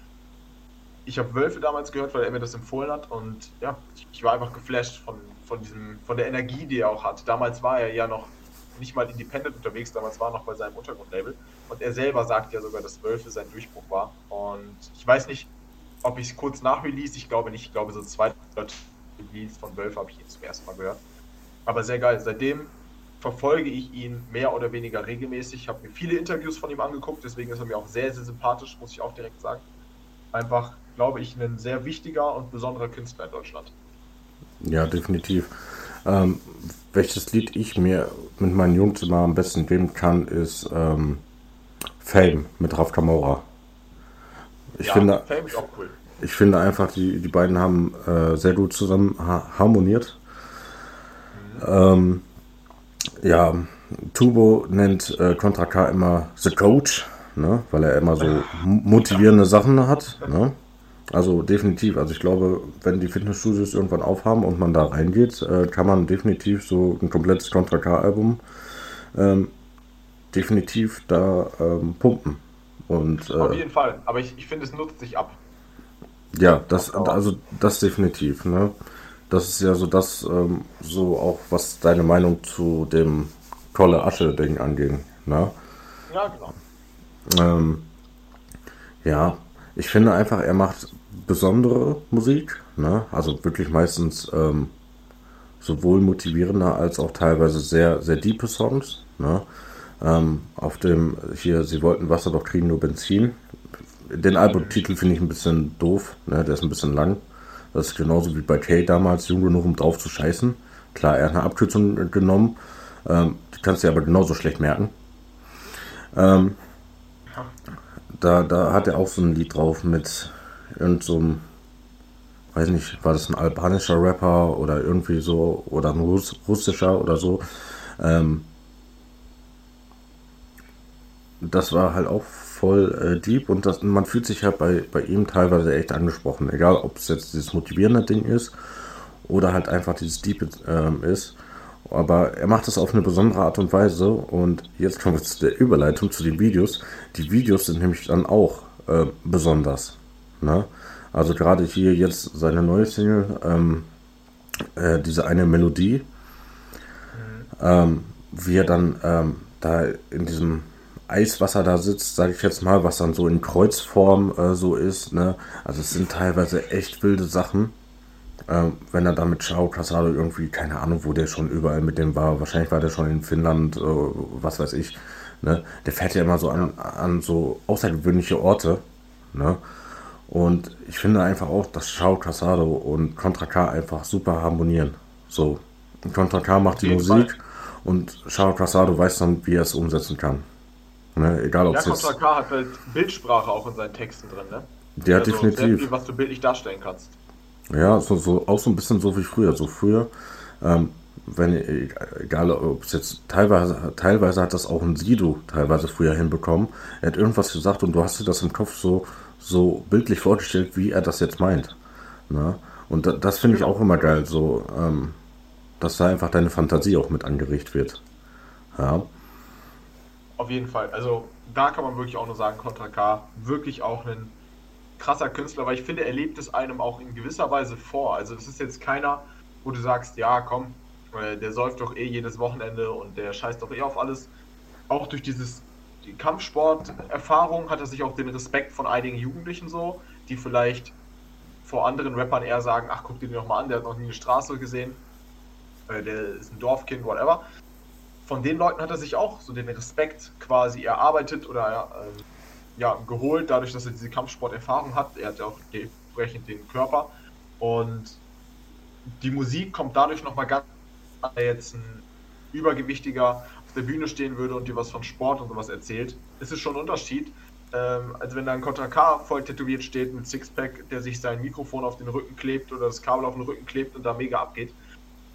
ich habe Wölfe damals gehört, weil er mir das empfohlen hat und ja, ich, war einfach geflasht von, von, diesem, von der Energie, die er auch hat. Damals war er ja noch nicht mal independent unterwegs, damals war noch bei seinem Untergrundlabel. Und er selber sagt ja sogar, dass Wölfe sein Durchbruch war. Und ich weiß nicht, ob ich es kurz nach Release, ich glaube nicht, ich glaube so zwei Release von Wölfe habe ich ihn zum ersten Mal gehört. Aber sehr geil. Seitdem verfolge ich ihn mehr oder weniger regelmäßig. Ich habe mir viele Interviews von ihm angeguckt, deswegen ist er mir auch sehr, sehr sympathisch, muss ich auch direkt sagen. Einfach, glaube ich, ein sehr wichtiger und besonderer Künstler in Deutschland. Ja, definitiv. Ähm, welches Lied ich mir mit meinen Jungs immer am besten geben kann, ist ähm, Fame mit Raf Kamora. Ich ja, finde, cool. Ich finde einfach, die, die beiden haben äh, sehr gut zusammen ha harmoniert. Mhm. Ähm, ja, Tubo nennt äh, Contra K immer The Coach, ne? weil er immer so motivierende Sachen hat. Ne? Also definitiv. Also ich glaube, wenn die Fitnessstudios irgendwann aufhaben und man da reingeht, äh, kann man definitiv so ein komplettes Contra K-Album ähm, definitiv da ähm, pumpen. Und, äh, Auf jeden Fall. Aber ich, ich finde, es nutzt sich ab. Ja, das, also das definitiv. Ne? Das ist ja so das, ähm, so auch was deine Meinung zu dem tolle Asche-Ding angeht. Ne? Ja, genau. Ähm, ja, ich finde einfach, er macht besondere Musik. Ne? Also wirklich meistens ähm, sowohl motivierender als auch teilweise sehr, sehr diepe Songs. Ne? Ähm, auf dem hier, sie wollten Wasser, doch kriegen nur Benzin. Den Albumtitel finde ich ein bisschen doof, ne? der ist ein bisschen lang. Das ist genauso wie bei Kay damals, jung genug, um drauf zu scheißen. Klar, er hat eine Abkürzung genommen, ähm, die kannst du aber genauso schlecht merken. Ähm, da, da hat er auch so ein Lied drauf mit irgendeinem, so weiß nicht, war das ein albanischer Rapper oder irgendwie so, oder ein Russ russischer oder so. Ähm, das war halt auch voll äh, deep und das, man fühlt sich halt bei, bei ihm teilweise echt angesprochen. Egal, ob es jetzt dieses motivierende Ding ist oder halt einfach dieses Deep ähm, ist. Aber er macht das auf eine besondere Art und Weise. Und jetzt kommen wir zu der Überleitung zu den Videos. Die Videos sind nämlich dann auch äh, besonders. Ne? Also gerade hier jetzt seine neue Single, ähm, äh, diese eine Melodie, mhm. ähm, wie er dann ähm, da in diesem Eiswasser da sitzt, sage ich jetzt mal, was dann so in Kreuzform äh, so ist. Ne? Also es sind teilweise echt wilde Sachen. Ähm, wenn er da mit Ciao Casado irgendwie, keine Ahnung, wo der schon überall mit dem war, wahrscheinlich war der schon in Finnland, äh, was weiß ich. Ne? Der fährt ja immer so an, an so außergewöhnliche Orte. Ne? Und ich finde einfach auch, dass Ciao Casado und Contra K einfach super harmonieren. So, Contra K macht die Musik Fall. und Ciao Casado weiß dann, wie er es umsetzen kann. Ne? Egal, ob ja, Contra K hat halt Bildsprache auch in seinen Texten drin, ne? Der also definitiv. Sehr viel, was du bildlich darstellen kannst. Ja, so, so, auch so ein bisschen so wie früher. So früher, ähm, wenn, egal ob es jetzt teilweise, teilweise hat das auch ein Sido teilweise früher hinbekommen. Er hat irgendwas gesagt und du hast dir das im Kopf so, so bildlich vorgestellt, wie er das jetzt meint. Ne? Und da, das finde ich auch immer geil, so, ähm, dass da einfach deine Fantasie auch mit angeregt wird. Ja. Auf jeden Fall. Also da kann man wirklich auch nur sagen, Contra K, wirklich auch ein krasser Künstler, weil ich finde, er lebt es einem auch in gewisser Weise vor. Also das ist jetzt keiner, wo du sagst, ja, komm, äh, der säuft doch eh jedes Wochenende und der scheißt doch eh auf alles. Auch durch dieses die Kampfsport-Erfahrung hat er sich auch den Respekt von einigen Jugendlichen so, die vielleicht vor anderen Rappern eher sagen, ach, guck dir den doch mal an, der hat noch nie eine Straße gesehen, äh, der ist ein Dorfkind, whatever von den Leuten hat er sich auch so den Respekt quasi erarbeitet oder äh, ja, geholt, dadurch, dass er diese Kampfsporterfahrung hat. Er hat ja auch dementsprechend den Körper. Und die Musik kommt dadurch nochmal ganz, wenn er jetzt ein Übergewichtiger auf der Bühne stehen würde und dir was von Sport und sowas erzählt, ist es schon ein Unterschied. Ähm, als wenn da ein Contra K voll tätowiert steht mit Sixpack, der sich sein Mikrofon auf den Rücken klebt oder das Kabel auf den Rücken klebt und da mega abgeht.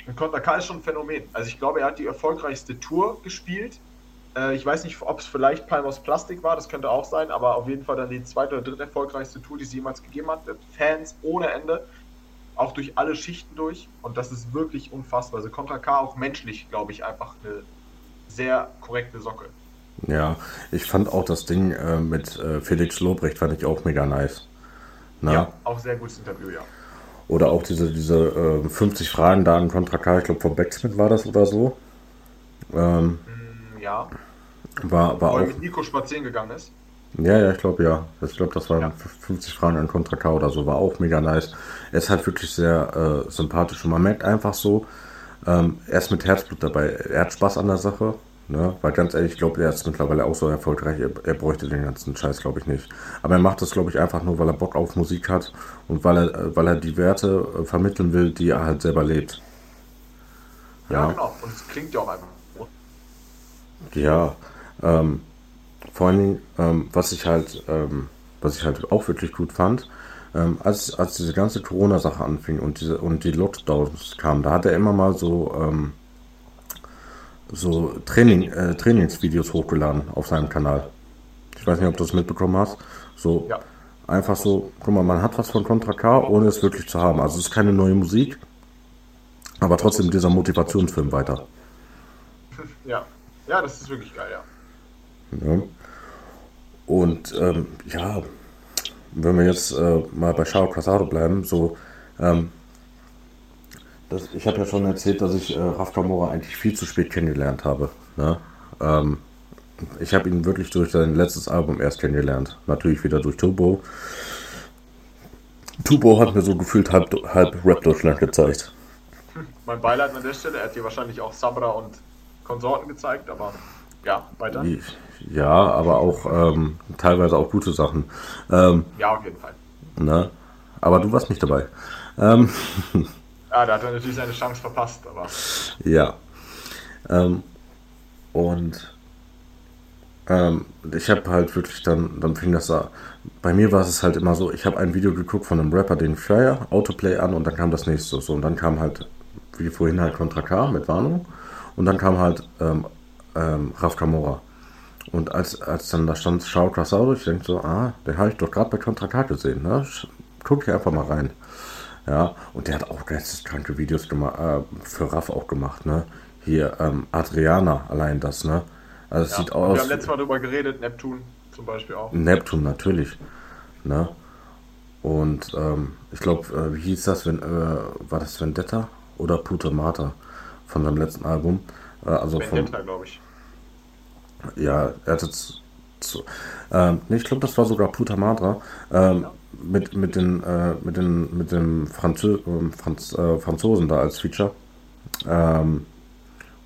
Und Contra K ist schon ein Phänomen. Also ich glaube, er hat die erfolgreichste Tour gespielt. Äh, ich weiß nicht, ob es vielleicht Palm aus Plastik war, das könnte auch sein, aber auf jeden Fall dann die zweite oder dritte erfolgreichste Tour, die es jemals gegeben hat. Fans ohne Ende, auch durch alle Schichten durch. Und das ist wirklich unfassbar. Also Contra K auch menschlich, glaube ich, einfach eine sehr korrekte Socke. Ja, ich fand auch das Ding äh, mit äh, Felix Lobrecht fand ich auch mega nice. Na? Ja, auch sehr gutes Interview, ja. Oder auch diese, diese äh, 50 Fragen da an Contra K, ich glaube vom Backsmith war das oder so. Ähm, mm, ja. War, war Wo auch. mit Nico spazieren gegangen ist. Ja, ja, ich glaube ja. Ich glaube, das waren ja. 50 Fragen an Contra K oder so, war auch mega nice. Er ist halt wirklich sehr äh, sympathisch und man merkt einfach so, ähm, er ist mit Herzblut dabei. Er hat Spaß an der Sache Ne? Weil ganz ehrlich, ich glaube, er ist mittlerweile auch so erfolgreich, er, er bräuchte den ganzen Scheiß, glaube ich, nicht. Aber er macht das, glaube ich, einfach nur, weil er Bock auf Musik hat und weil er, weil er die Werte äh, vermitteln will, die er halt selber lebt. Ja, ja genau. Und es klingt ja auch einfach. Ja, ähm, vor allen Dingen, ähm, was ich halt ähm, was ich halt auch wirklich gut fand, ähm, als, als diese ganze Corona-Sache anfing und, diese, und die Lockdowns kamen, da hat er immer mal so, ähm, so Training, äh, Trainingsvideos hochgeladen auf seinem Kanal. Ich weiß nicht, ob du das mitbekommen hast. So ja. einfach so, guck mal, man hat was von Contra K, ohne es wirklich zu haben. Also es ist keine neue Musik, aber trotzdem dieser Motivationsfilm weiter. Ja, ja, das ist wirklich geil, ja. ja. Und ähm, ja, wenn wir jetzt äh, mal bei Shao Casado bleiben, so, ähm, das, ich habe ja schon erzählt, dass ich äh, Raf Kamora eigentlich viel zu spät kennengelernt habe. Ne? Ähm, ich habe ihn wirklich durch sein letztes Album erst kennengelernt. Natürlich wieder durch Turbo. Turbo hat mir so gefühlt halb, halb Rap Deutschland gezeigt. Mein Beileid an der Stelle, er hat dir wahrscheinlich auch Sabra und Konsorten gezeigt, aber ja, weiter. Ja, aber auch ähm, teilweise auch gute Sachen. Ähm, ja, auf jeden Fall. Ne? Aber du warst nicht dabei. Ähm, ja, da hat er natürlich seine Chance verpasst, aber. Ja. Ähm, und ähm, ich habe halt wirklich dann, dann fing das da. Bei mir war es halt immer so, ich habe ein Video geguckt von einem Rapper, den Fire, Autoplay an und dann kam das nächste so. Und dann kam halt, wie vorhin halt Contra K mit Warnung. Und dann kam halt ähm, ähm, Raf Kamora. Und als, als dann da stand Shao Casado, ich denke so, ah, den habe ich doch gerade bei Contra K gesehen, ne? Guck ich einfach mal rein. Ja, und der hat auch geisteskranke Videos gemacht, äh, für Raff auch gemacht, ne? Hier, ähm, Adriana, allein das, ne? Also es ja, sieht aus. Wir haben letztes Mal darüber geredet, Neptun zum Beispiel auch. Neptun, natürlich. Ne? Und ähm, ich glaube, äh, wie hieß das, wenn, äh, war das Vendetta oder Puta Mata von seinem letzten Album? Äh, also Vendetta, glaube ich. Ja, er hat jetzt. Zu, ähm, nee, ich glaube, das war sogar Puta Madra. Ähm, ja. mit, mit, den, äh, mit, den, mit dem Franzö ähm, Franz, äh, Franzosen da als Feature. Ähm,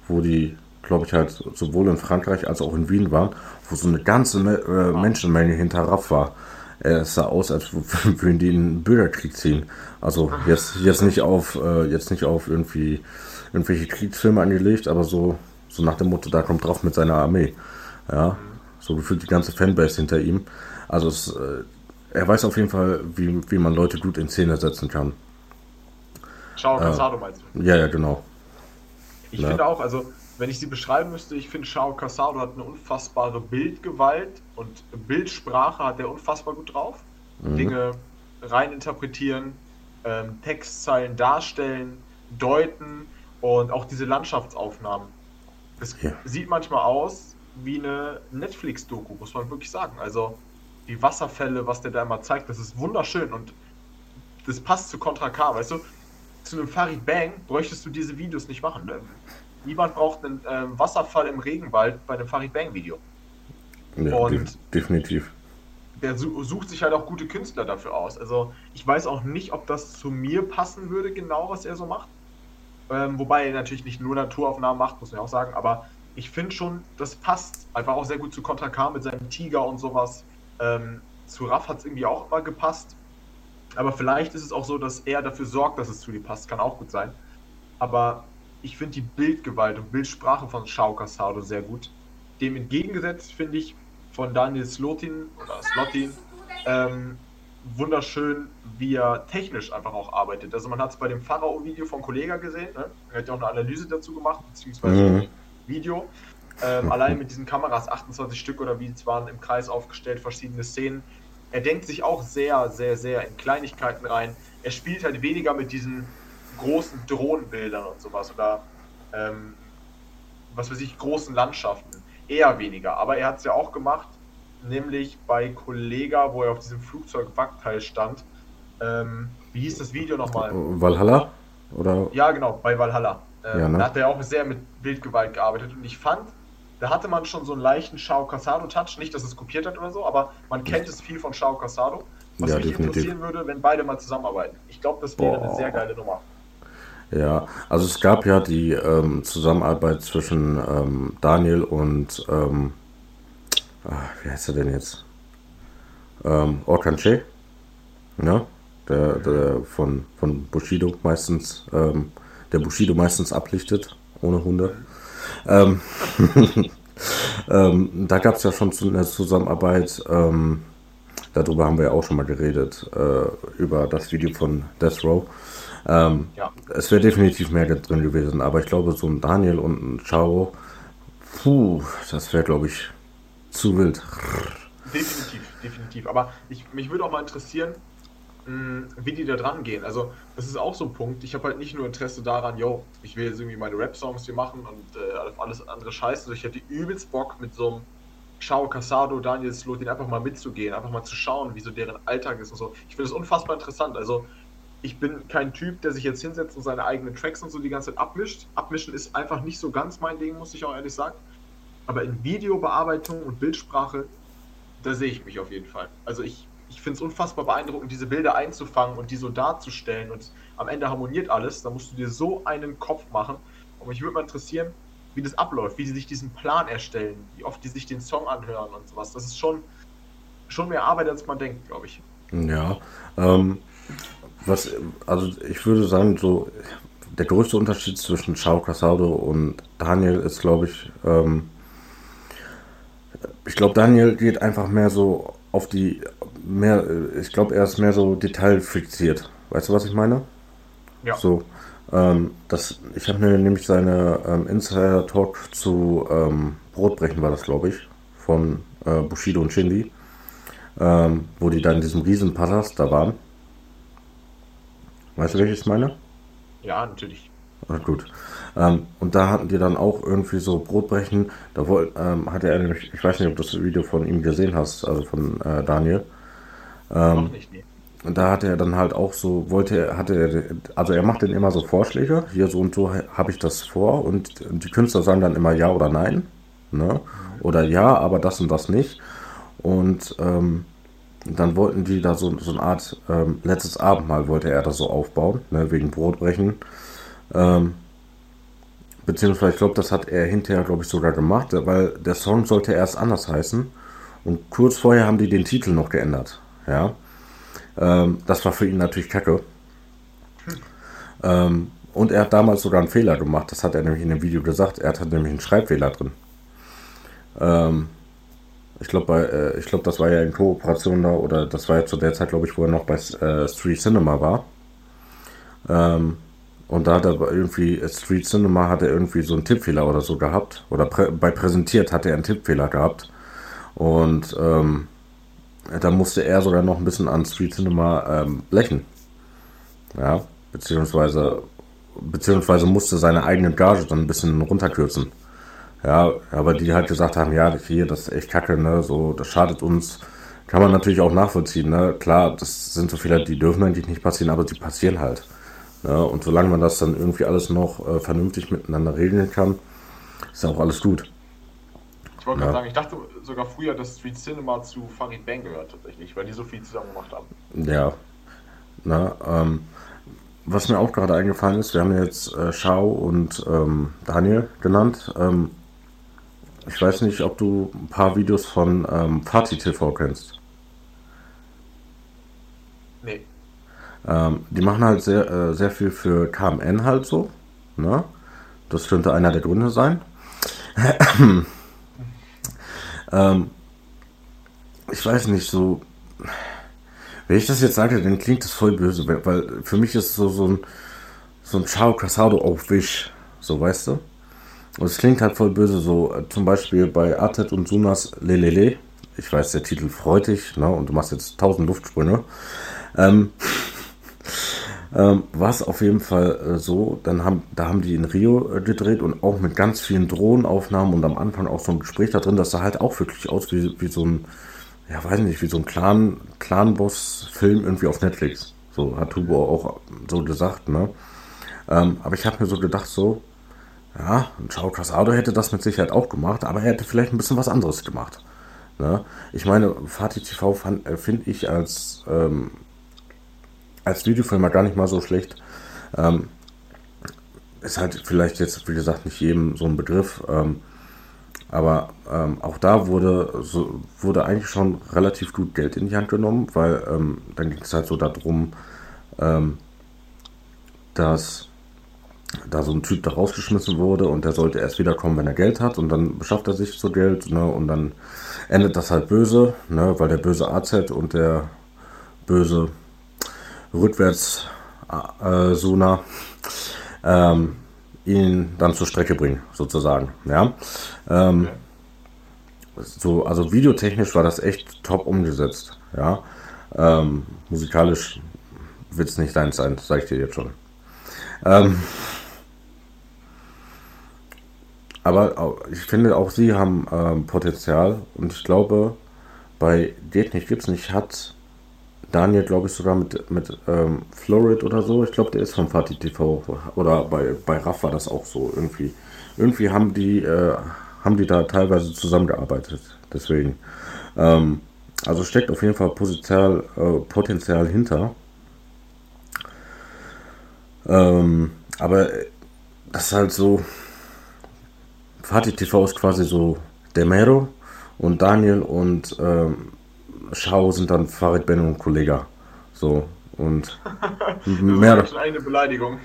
wo die, glaube ich, halt sowohl in Frankreich als auch in Wien waren, wo so eine ganze äh, Menschenmenge hinter Raff war. Es sah aus, als würden die in einen Bürgerkrieg ziehen. Also jetzt, jetzt nicht auf, äh, jetzt nicht auf irgendwie irgendwelche Kriegsfilme angelegt, aber so so nach dem Motto, da kommt drauf mit seiner Armee. Ja, so gefühlt die ganze Fanbase hinter ihm. Also es, äh, er weiß auf jeden Fall, wie, wie man Leute gut in Szene setzen kann. Shao Casado äh, meinst du? Ja, ja, genau. Ich ja. finde auch, also wenn ich sie beschreiben müsste, ich finde Shao Casado hat eine unfassbare Bildgewalt und Bildsprache hat er unfassbar gut drauf. Mhm. Dinge rein interpretieren, ähm, Textzeilen darstellen, deuten und auch diese Landschaftsaufnahmen. Es ja. sieht manchmal aus wie eine Netflix-Doku, muss man wirklich sagen. Also die Wasserfälle, was der da immer zeigt, das ist wunderschön und das passt zu Contra K, weißt du? Zu einem Farid Bang bräuchtest du diese Videos nicht machen. Ne? Niemand braucht einen äh, Wasserfall im Regenwald bei einem Farid Bang Video. Ja, und definitiv. Der sucht sich halt auch gute Künstler dafür aus. Also ich weiß auch nicht, ob das zu mir passen würde, genau was er so macht. Ähm, wobei er natürlich nicht nur Naturaufnahmen macht, muss man auch sagen, aber ich finde schon, das passt einfach auch sehr gut zu Contra K mit seinem Tiger und sowas. Ähm, zu Raff hat es irgendwie auch immer gepasst. Aber vielleicht ist es auch so, dass er dafür sorgt, dass es zu dir passt. Kann auch gut sein. Aber ich finde die Bildgewalt und Bildsprache von Shao Casado sehr gut. Dem entgegengesetzt finde ich von Daniel Slotin oder Slotin ähm, wunderschön, wie er technisch einfach auch arbeitet. Also man hat es bei dem Pharao-Video von Kollega gesehen, ne? er hat ja auch eine Analyse dazu gemacht, beziehungsweise mhm. ein Video. Ähm, allein mit diesen Kameras, 28 Stück oder wie es waren, im Kreis aufgestellt, verschiedene Szenen. Er denkt sich auch sehr, sehr, sehr in Kleinigkeiten rein. Er spielt halt weniger mit diesen großen Drohnenbildern und sowas oder ähm, was weiß ich, großen Landschaften. Eher weniger. Aber er hat es ja auch gemacht nämlich bei Kollega, wo er auf diesem Flugzeugwrackteil stand. Ähm, wie hieß das Video nochmal? Valhalla? Oder? Ja, genau, bei Valhalla. Ähm, ja, ne? Da hat er auch sehr mit Bildgewalt gearbeitet und ich fand, da hatte man schon so einen leichten Shao Casado-Touch. Nicht, dass es kopiert hat oder so, aber man kennt es viel von Shao Casado. Was ja, mich definitiv. interessieren würde, wenn beide mal zusammenarbeiten. Ich glaube, das wäre Boah. eine sehr geile Nummer. Ja, also es gab ja die ähm, Zusammenarbeit zwischen ähm, Daniel und ähm, ach, wie heißt er denn jetzt? Ähm, Orkanche, ne? Der, der von, von Bushido meistens, ähm, der Bushido meistens ablichtet, ohne Hunde. Ähm, ähm, da gab es ja schon eine Zusammenarbeit. Ähm, darüber haben wir ja auch schon mal geredet, äh, über das Video von Death Row. Ähm, ja. Es wäre definitiv mehr drin gewesen, aber ich glaube, so ein Daniel und ein Chao, puh, das wäre, glaube ich, zu wild. Definitiv, definitiv. Aber ich, mich würde auch mal interessieren, mh, wie die da dran gehen. Also, das ist auch so ein Punkt. Ich habe halt nicht nur Interesse daran, yo, ich will jetzt irgendwie meine Rap-Songs hier machen und äh, alles andere Scheiße. Also ich hätte übelst Bock mit so einem Chao Casado, Daniel Slotin einfach mal mitzugehen, einfach mal zu schauen, wie so deren Alltag ist und so. Ich finde es unfassbar interessant. Also, ich bin kein Typ, der sich jetzt hinsetzt und seine eigenen Tracks und so die ganze Zeit abmischt. Abmischen ist einfach nicht so ganz mein Ding, muss ich auch ehrlich sagen. Aber in Videobearbeitung und Bildsprache, da sehe ich mich auf jeden Fall. Also ich, ich finde es unfassbar beeindruckend, diese Bilder einzufangen und die so darzustellen und am Ende harmoniert alles. Da musst du dir so einen Kopf machen. Und mich würde mal interessieren, wie das abläuft, wie die sich diesen Plan erstellen, wie oft die sich den Song anhören und sowas. Das ist schon, schon mehr Arbeit, als man denkt, glaube ich. Ja, ähm, was, also ich würde sagen, so der größte Unterschied zwischen Chao Casado und Daniel ist, glaube ich, ähm, ich glaube, Daniel geht einfach mehr so auf die, mehr, ich glaube, er ist mehr so detailfixiert. Weißt du, was ich meine? Ja. So, ähm, das, ich habe mir nämlich seine ähm, Insider-Talk zu ähm, Brotbrechen, war das, glaube ich, von äh, Bushido und Shindy, ähm, wo die dann in diesem riesen Palast da waren. Weißt du, welches ich meine? Ja, natürlich. Ah, gut. Ähm, und da hatten die dann auch irgendwie so Brotbrechen. Da wollt, ähm, hatte er nämlich, ich weiß nicht, ob du das Video von ihm gesehen hast, also von äh, Daniel. Ähm, Noch nicht, nee. Und da hatte er dann halt auch so, wollte er, hatte er, also er macht dann immer so Vorschläge, hier so und so habe ich das vor und die Künstler sagen dann immer ja oder nein, ne? Oder ja, aber das und das nicht. Und ähm, dann wollten die da so, so eine Art ähm, letztes Abendmahl wollte er das so aufbauen, ne, wegen Brotbrechen. Ähm, beziehungsweise, ich glaube, das hat er hinterher, glaube ich, sogar gemacht, weil der Song sollte erst anders heißen. Und kurz vorher haben die den Titel noch geändert. Ja. Ähm, das war für ihn natürlich kacke. Ähm, und er hat damals sogar einen Fehler gemacht. Das hat er nämlich in dem Video gesagt. Er hatte nämlich einen Schreibfehler drin. Ähm, ich glaube, äh, ich glaube, das war ja in Kooperation da oder das war ja zu der Zeit, glaube ich, wo er noch bei äh, Street Cinema war. Ähm, und da hat er irgendwie, äh, Street Cinema hat er irgendwie so einen Tippfehler oder so gehabt. Oder prä bei präsentiert hat er einen Tippfehler gehabt. Und ähm, da musste er sogar noch ein bisschen an Street Cinema ähm, blechen. Ja, beziehungsweise, beziehungsweise musste seine eigene Gage dann ein bisschen runterkürzen. Ja, aber die halt gesagt haben, ja, hier, das ist echt kacke, ne, so, das schadet uns. Kann man natürlich auch nachvollziehen, ne. Klar, das sind so Fehler, die dürfen eigentlich nicht passieren, aber die passieren halt. Ne? Und solange man das dann irgendwie alles noch äh, vernünftig miteinander regeln kann, ist auch alles gut. Ich wollte ja. gerade sagen, ich dachte sogar früher, dass Street Cinema zu Farid Bang gehört tatsächlich, weil die so viel zusammen gemacht haben. Ja. Na, ähm, was mir auch gerade eingefallen ist, wir haben jetzt äh, Shao und ähm, Daniel genannt. Ähm, ich weiß nicht, ob du ein paar Videos von ähm, Fatih TV kennst. Nee. Ähm, die machen halt sehr, äh, sehr viel für KMN halt so. Ne? Das könnte einer der Gründe sein. ähm, ich weiß nicht, so. Wenn ich das jetzt sage, dann klingt das voll böse, weil für mich ist so, so ein, so ein Ciao Casado auf Wisch. So, weißt du? Und es klingt halt voll böse, so äh, zum Beispiel bei Artet und Sunas Lelele. Ich weiß, der Titel freut dich, ne? Und du machst jetzt tausend Luftsprünge. Ähm, ähm, war es auf jeden Fall äh, so, dann haben, da haben die in Rio äh, gedreht und auch mit ganz vielen Drohnenaufnahmen und am Anfang auch so ein Gespräch da drin, das sah halt auch wirklich aus wie, wie so ein, ja weiß nicht, wie so ein Clan, Clan-Boss-Film irgendwie auf Netflix. So hat Hugo auch so gesagt, ne? Ähm, aber ich habe mir so gedacht, so, ja, und Chao Casado hätte das mit Sicherheit auch gemacht, aber er hätte vielleicht ein bisschen was anderes gemacht. Ne? Ich meine, Fatih TV äh, finde ich als, ähm, als Videofilmer gar nicht mal so schlecht. Ähm, ist halt vielleicht jetzt, wie gesagt, nicht jedem so ein Begriff. Ähm, aber ähm, auch da wurde, so, wurde eigentlich schon relativ gut Geld in die Hand genommen, weil ähm, dann ging es halt so darum, ähm, dass da so ein Typ da rausgeschmissen wurde und der sollte erst wiederkommen, wenn er Geld hat und dann beschafft er sich so Geld ne, und dann endet das halt böse, ne, weil der böse AZ und der böse rückwärts äh, Suna ähm, ihn dann zur Strecke bringen, sozusagen. Ja. Ähm, so, also videotechnisch war das echt top umgesetzt. Ja. Ähm, musikalisch wird es nicht deins sein, sage ich dir jetzt schon. Ähm, aber ich finde auch sie haben ähm, Potenzial und ich glaube, bei gibt es nicht, hat Daniel, glaube ich, sogar mit, mit ähm, Florid oder so. Ich glaube, der ist vom Fatih TV. Oder bei, bei Raff war das auch so irgendwie. Irgendwie haben die, äh, haben die da teilweise zusammengearbeitet. Deswegen. Ähm, also steckt auf jeden Fall Potenzial, äh, Potenzial hinter. Ähm, aber das ist halt so. Fatih TV ist quasi so der Mero und Daniel und ähm, Schau sind dann Farid Ben und Kollega. So. Und mehr. Das ist eine Beleidigung.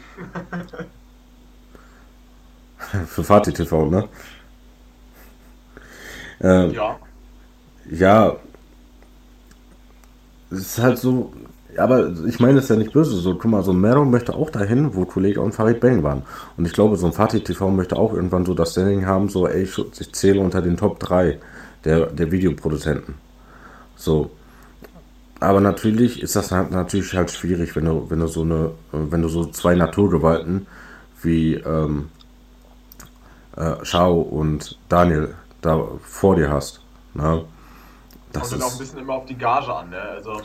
Für Fatih TV, ne? Ähm, ja. Ja. Es ist halt so. Aber ich meine es ja nicht böse. So, guck mal, so ein Mero möchte auch dahin, wo Kollege und Farid Bang waren. Und ich glaube, so ein Fatih TV möchte auch irgendwann so das Standing haben, so, ey, ich, ich zähle unter den Top 3 der, der Videoproduzenten. So. Aber natürlich ist das halt natürlich halt schwierig, wenn du, wenn du so eine, wenn du so zwei Naturgewalten wie ähm, äh, Shao und Daniel da vor dir hast. Ne? Das Kommt dann auch ein bisschen immer auf die Gage an, ne? Also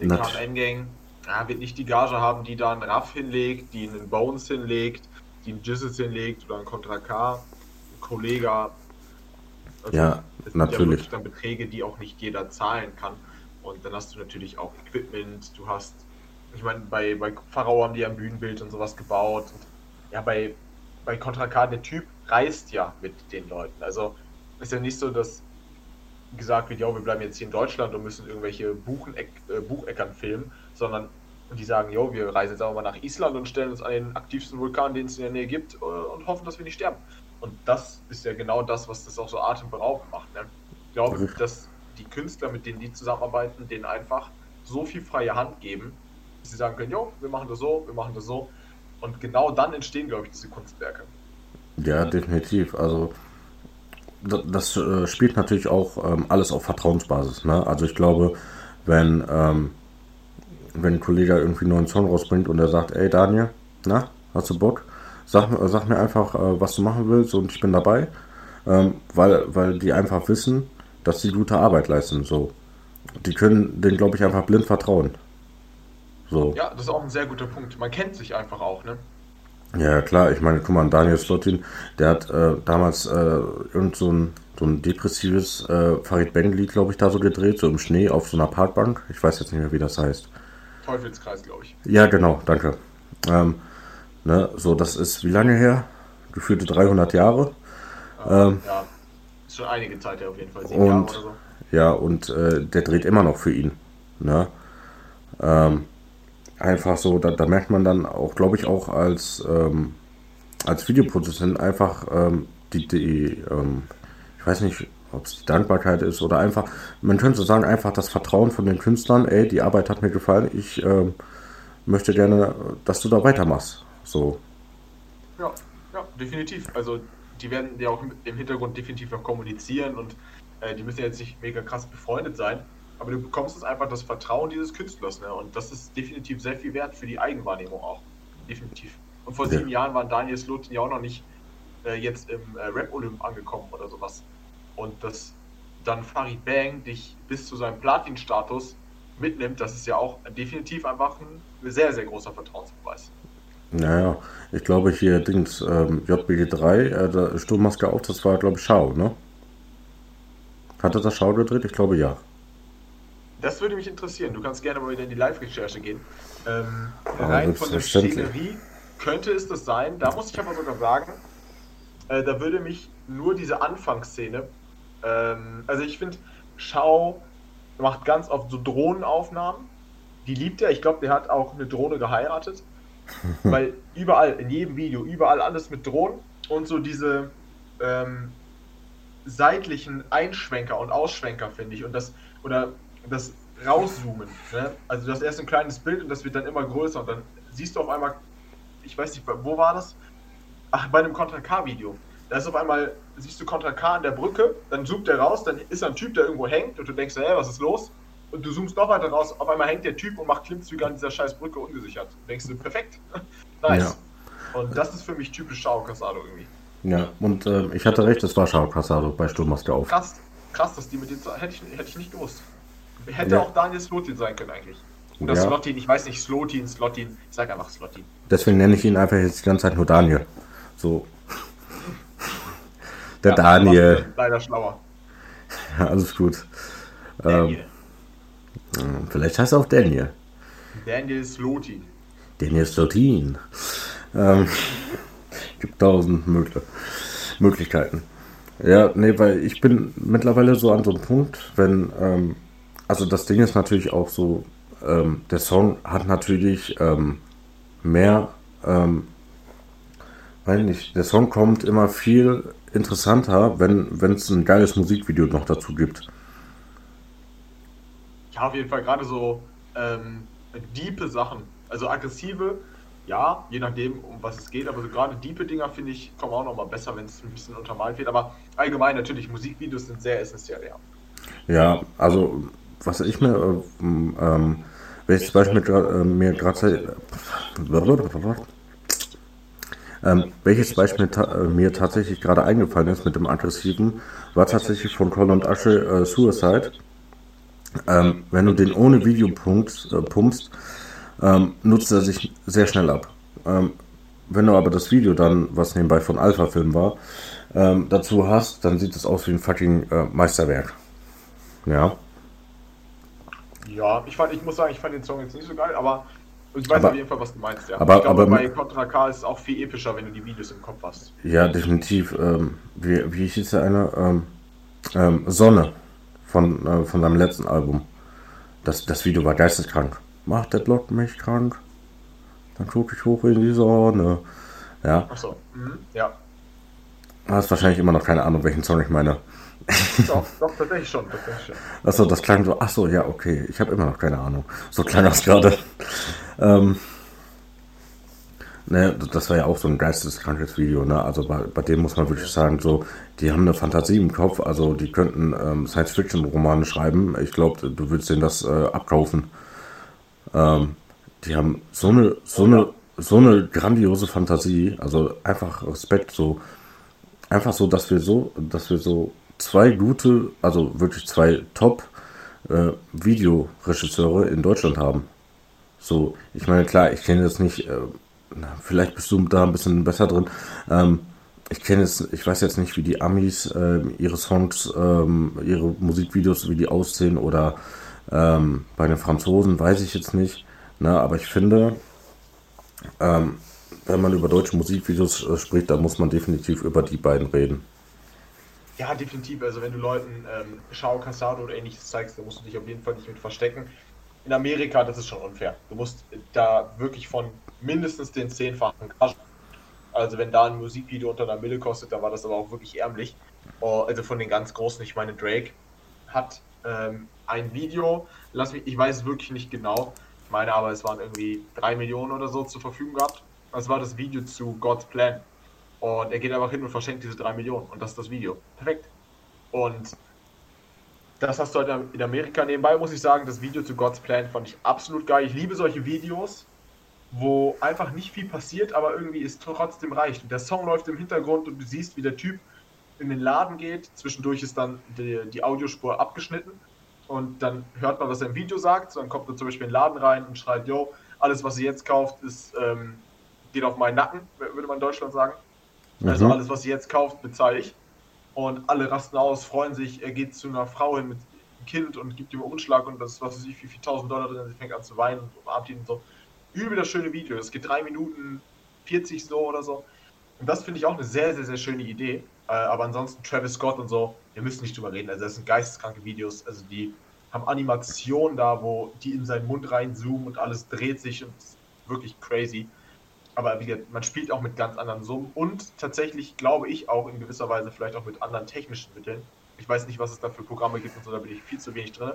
Nick Endgang ja, wird nicht die Gage haben, die da einen Raff hinlegt, die einen Bones hinlegt, die einen Jizzes hinlegt oder einen Contra K, ein Kollege. Also ja, natürlich. Ja dann Beträge, die auch nicht jeder zahlen kann. Und dann hast du natürlich auch Equipment, du hast, ich meine, bei, bei Pharao haben die ja ein Bühnenbild und sowas gebaut. Und ja, bei, bei Contra K, der Typ reist ja mit den Leuten. Also ist ja nicht so, dass gesagt wird, ja, wir bleiben jetzt hier in Deutschland und müssen irgendwelche Bucheneck, äh, Bucheckern filmen, sondern die sagen, jo, wir reisen jetzt aber mal nach Island und stellen uns an den aktivsten Vulkan, den es in der Nähe gibt, äh, und hoffen, dass wir nicht sterben. Und das ist ja genau das, was das auch so atemberaubend macht. Ne? Ich glaube, dass die Künstler, mit denen die zusammenarbeiten, denen einfach so viel freie Hand geben, dass sie sagen können, jo, wir machen das so, wir machen das so. Und genau dann entstehen, glaube ich, diese Kunstwerke. Ja, definitiv. Also das, das äh, spielt natürlich auch ähm, alles auf Vertrauensbasis. Ne? Also ich glaube, wenn, ähm, wenn ein Kollege irgendwie einen neuen Song rausbringt und er sagt, ey Daniel, na, hast du Bock? Sag, sag mir einfach, äh, was du machen willst und ich bin dabei. Ähm, weil, weil die einfach wissen, dass sie gute Arbeit leisten. So. Die können den, glaube ich, einfach blind vertrauen. So. Ja, das ist auch ein sehr guter Punkt. Man kennt sich einfach auch, ne? Ja, klar. Ich meine, guck mal, Daniel Slotin, der hat äh, damals äh, irgend so ein, so ein depressives äh, Farid Bang-Lied, glaube ich, da so gedreht, so im Schnee auf so einer Parkbank. Ich weiß jetzt nicht mehr, wie das heißt. Teufelskreis, glaube ich. Ja, genau, danke. Ähm, ne, so, das ist wie lange her? Gefühlte 300 Jahre. Ähm, ja, schon einige Zeit ja auf jeden Fall, sieben und, Jahre oder so. Ja, und äh, der dreht immer noch für ihn. Ne? Ähm, einfach so, da, da, merkt man dann auch, glaube ich, auch als, ähm, als Videoproduzent einfach ähm, die, die ähm, ich weiß nicht, ob es die Dankbarkeit ist oder einfach, man könnte sagen, einfach das Vertrauen von den Künstlern, ey, die Arbeit hat mir gefallen, ich ähm, möchte gerne, dass du da weitermachst. So. Ja, ja, definitiv. Also die werden ja auch im Hintergrund definitiv noch kommunizieren und äh, die müssen jetzt nicht mega krass befreundet sein, aber du bekommst es einfach das Vertrauen dieses Künstlers, ne? Und das ist definitiv sehr viel wert für die Eigenwahrnehmung auch. Definitiv. Und vor ja. sieben Jahren waren Daniel Slotin ja auch noch nicht äh, jetzt im äh, Rap-Olymp angekommen oder sowas. Und dass dann Farid Bang dich bis zu seinem Platin-Status mitnimmt, das ist ja auch definitiv einfach ein sehr, sehr großer Vertrauensbeweis. Naja, ich glaube hier Dings, ähm, JBG3, äh, Sturmmaske auf, das war glaube ich Schau, ne? Hatte das Schau gedreht? Ich glaube ja. Das würde mich interessieren. Du kannst gerne mal wieder in die Live-Recherche gehen. Ähm, rein von der Szenerie könnte es das sein. Da muss ich aber sogar sagen, äh, da würde mich nur diese Anfangsszene, ähm, also ich finde, Schau macht ganz oft so Drohnenaufnahmen. Die liebt er. Ich glaube, der hat auch eine Drohne geheiratet. Weil überall, in jedem Video, überall alles mit Drohnen und so diese ähm, seitlichen Einschwenker und Ausschwenker, finde ich. Und das, oder das Rauszoomen. Ne? Also du hast erst ein kleines Bild und das wird dann immer größer und dann siehst du auf einmal, ich weiß nicht, wo war das? Ach, bei einem Contra K-Video. Da ist auf einmal, siehst du Contra K an der Brücke, dann zoomt der raus, dann ist ein Typ, der irgendwo hängt und du denkst, hä, was ist los? Und du zoomst noch weiter raus, auf einmal hängt der Typ und macht Klimmzüge an dieser scheiß Brücke ungesichert. Du denkst du, perfekt. nice. Ja. Und das ist für mich typisch Shao Casado irgendwie. Ja, und äh, ich hatte recht, es war Shao Casado bei Sturmmaske auf. Krass, krass, dass die mit dem hätte ich, hätte ich nicht gewusst. Hätte ja. auch Daniel Slotin sein können eigentlich. Oder ja. Slotin, ich weiß nicht, Slotin, Slotin, ich sag einfach Slotin. Deswegen nenne ich ihn einfach jetzt die ganze Zeit nur Daniel. So. Der ja, Daniel. Leider schlauer. Ja, alles gut. Daniel. Ähm, vielleicht heißt er auch Daniel. Daniel Slotin. Daniel Slotin. Ähm, gibt tausend Möglich Möglichkeiten. Ja, nee, weil ich bin mittlerweile so an so einem Punkt, wenn, ähm, also das Ding ist natürlich auch so, ähm, der Song hat natürlich ähm, mehr, ähm, weiß nicht, der Song kommt immer viel interessanter, wenn es ein geiles Musikvideo noch dazu gibt. Ja, auf jeden Fall gerade so ähm, diepe Sachen, also aggressive, ja, je nachdem, um was es geht, aber so gerade diepe Dinger finde ich, kommen auch nochmal besser, wenn es ein bisschen untermalt wird, aber allgemein natürlich, Musikvideos sind sehr essentiell, ja. Ja, also was ich mir, äh, ähm, welches Beispiel äh, mir gerade ähm, welches Beispiel ta äh, mir tatsächlich gerade eingefallen ist mit dem aggressiven, war tatsächlich von Colin und Asche äh, Suicide. Ähm, wenn du den ohne Video pumpst, äh, pumpst ähm, nutzt er sich sehr schnell ab. Ähm, wenn du aber das Video dann, was nebenbei von Alpha Film war, ähm, dazu hast, dann sieht es aus wie ein fucking äh, Meisterwerk. Ja. Ja, ich, fand, ich muss sagen, ich fand den Song jetzt nicht so geil, aber ich weiß aber, auf jeden Fall, was du meinst. Ja. Aber, ich glaube, aber, bei Contra K ist es auch viel epischer, wenn du die Videos im Kopf hast. Ja, definitiv. Ähm, wie, wie hieß der eine? Ähm, ähm, Sonne von, äh, von seinem letzten Album. Das, das Video war geisteskrank. Macht der Block mich krank? Dann gucke ich hoch in die Sonne. Ja. Achso, mhm. ja. Du hast wahrscheinlich immer noch keine Ahnung, welchen Song ich meine. Doch, doch, tatsächlich schon. Tatsächlich schon. Achso, das klang so. Achso, ja, okay. Ich habe immer noch keine Ahnung. So klang das gerade. ähm, ne, das war ja auch so ein geisteskrankes Video, ne? Also bei, bei dem muss man wirklich sagen, so, die haben eine Fantasie im Kopf, also die könnten ähm, Science-Fiction-Romane schreiben. Ich glaube, du würdest denen das äh, abkaufen. Ähm, die haben so eine, so eine, so eine grandiose Fantasie, also einfach Respekt, so einfach so, dass wir so, dass wir so zwei gute, also wirklich zwei Top äh, Videoregisseure in Deutschland haben. So, ich meine, klar, ich kenne jetzt nicht, äh, vielleicht bist du da ein bisschen besser drin. Ähm, ich kenne jetzt, ich weiß jetzt nicht, wie die Amis äh, ihre Songs, ähm, ihre Musikvideos, wie die aussehen oder ähm, bei den Franzosen weiß ich jetzt nicht. Ne, aber ich finde, ähm, wenn man über deutsche Musikvideos äh, spricht, dann muss man definitiv über die beiden reden. Ja, definitiv. Also wenn du Leuten ähm, Schau, Casado oder ähnliches zeigst, dann musst du dich auf jeden Fall nicht mit verstecken. In Amerika, das ist schon unfair. Du musst da wirklich von mindestens den zehnfachen Gagen. Also wenn da ein Musikvideo unter einer Mille kostet, da war das aber auch wirklich ärmlich. Oh, also von den ganz großen, ich meine, Drake hat ähm, ein Video, lass mich, ich weiß es wirklich nicht genau, ich meine aber, es waren irgendwie drei Millionen oder so zur Verfügung gehabt. Das war das Video zu God's Plan. Und er geht einfach hin und verschenkt diese 3 Millionen. Und das ist das Video. Perfekt. Und das hast du halt in Amerika nebenbei, muss ich sagen, das Video zu God's Plan fand ich absolut geil. Ich liebe solche Videos, wo einfach nicht viel passiert, aber irgendwie es trotzdem reicht. Und der Song läuft im Hintergrund und du siehst, wie der Typ in den Laden geht. Zwischendurch ist dann die, die Audiospur abgeschnitten. Und dann hört man, was er im Video sagt. So, dann kommt er zum Beispiel in den Laden rein und schreit, yo, alles, was ihr jetzt kauft, ist, ähm, geht auf meinen Nacken, würde man in Deutschland sagen. Also mhm. alles, was sie jetzt kauft, bezahle ich. Und alle rasten aus, freuen sich. Er geht zu einer Frau hin mit einem Kind und gibt ihm einen Umschlag und das, was weiß ich, wie viel tausend Dollar drin. Sie fängt an zu weinen und umarmt ihn und so. Übel das schöne Video. Es geht drei Minuten 40 so oder so. Und das finde ich auch eine sehr, sehr, sehr schöne Idee. Äh, aber ansonsten Travis Scott und so, wir müssen nicht drüber reden. Also das sind geisteskranke Videos. Also die haben Animationen da, wo die in seinen Mund reinzoomen und alles dreht sich und ist wirklich crazy. aber wie gesagt, man spielt auch mit ganz anderen Summen und tatsächlich glaube ich auch in gewisser Weise vielleicht auch mit anderen technischen Mitteln. Ich weiß nicht, was es da für Programme gibt und so, da bin ich viel zu wenig drin.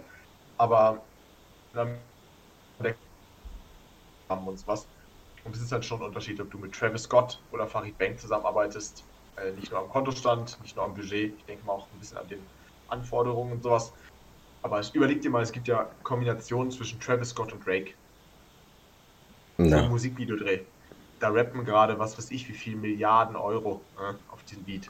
Aber dann haben uns was. Und es ist halt schon ein Unterschied, ob du mit Travis Scott oder Farid Bank zusammenarbeitest. Äh, nicht nur am Kontostand, nicht nur am Budget, ich denke mal auch ein bisschen an den Anforderungen und sowas. Aber überleg dir mal, es gibt ja Kombinationen zwischen Travis Scott und Drake. Ja. Ein Musikvideodreh. Da rappen gerade, was weiß ich, wie viel Milliarden Euro äh, auf diesen Beat.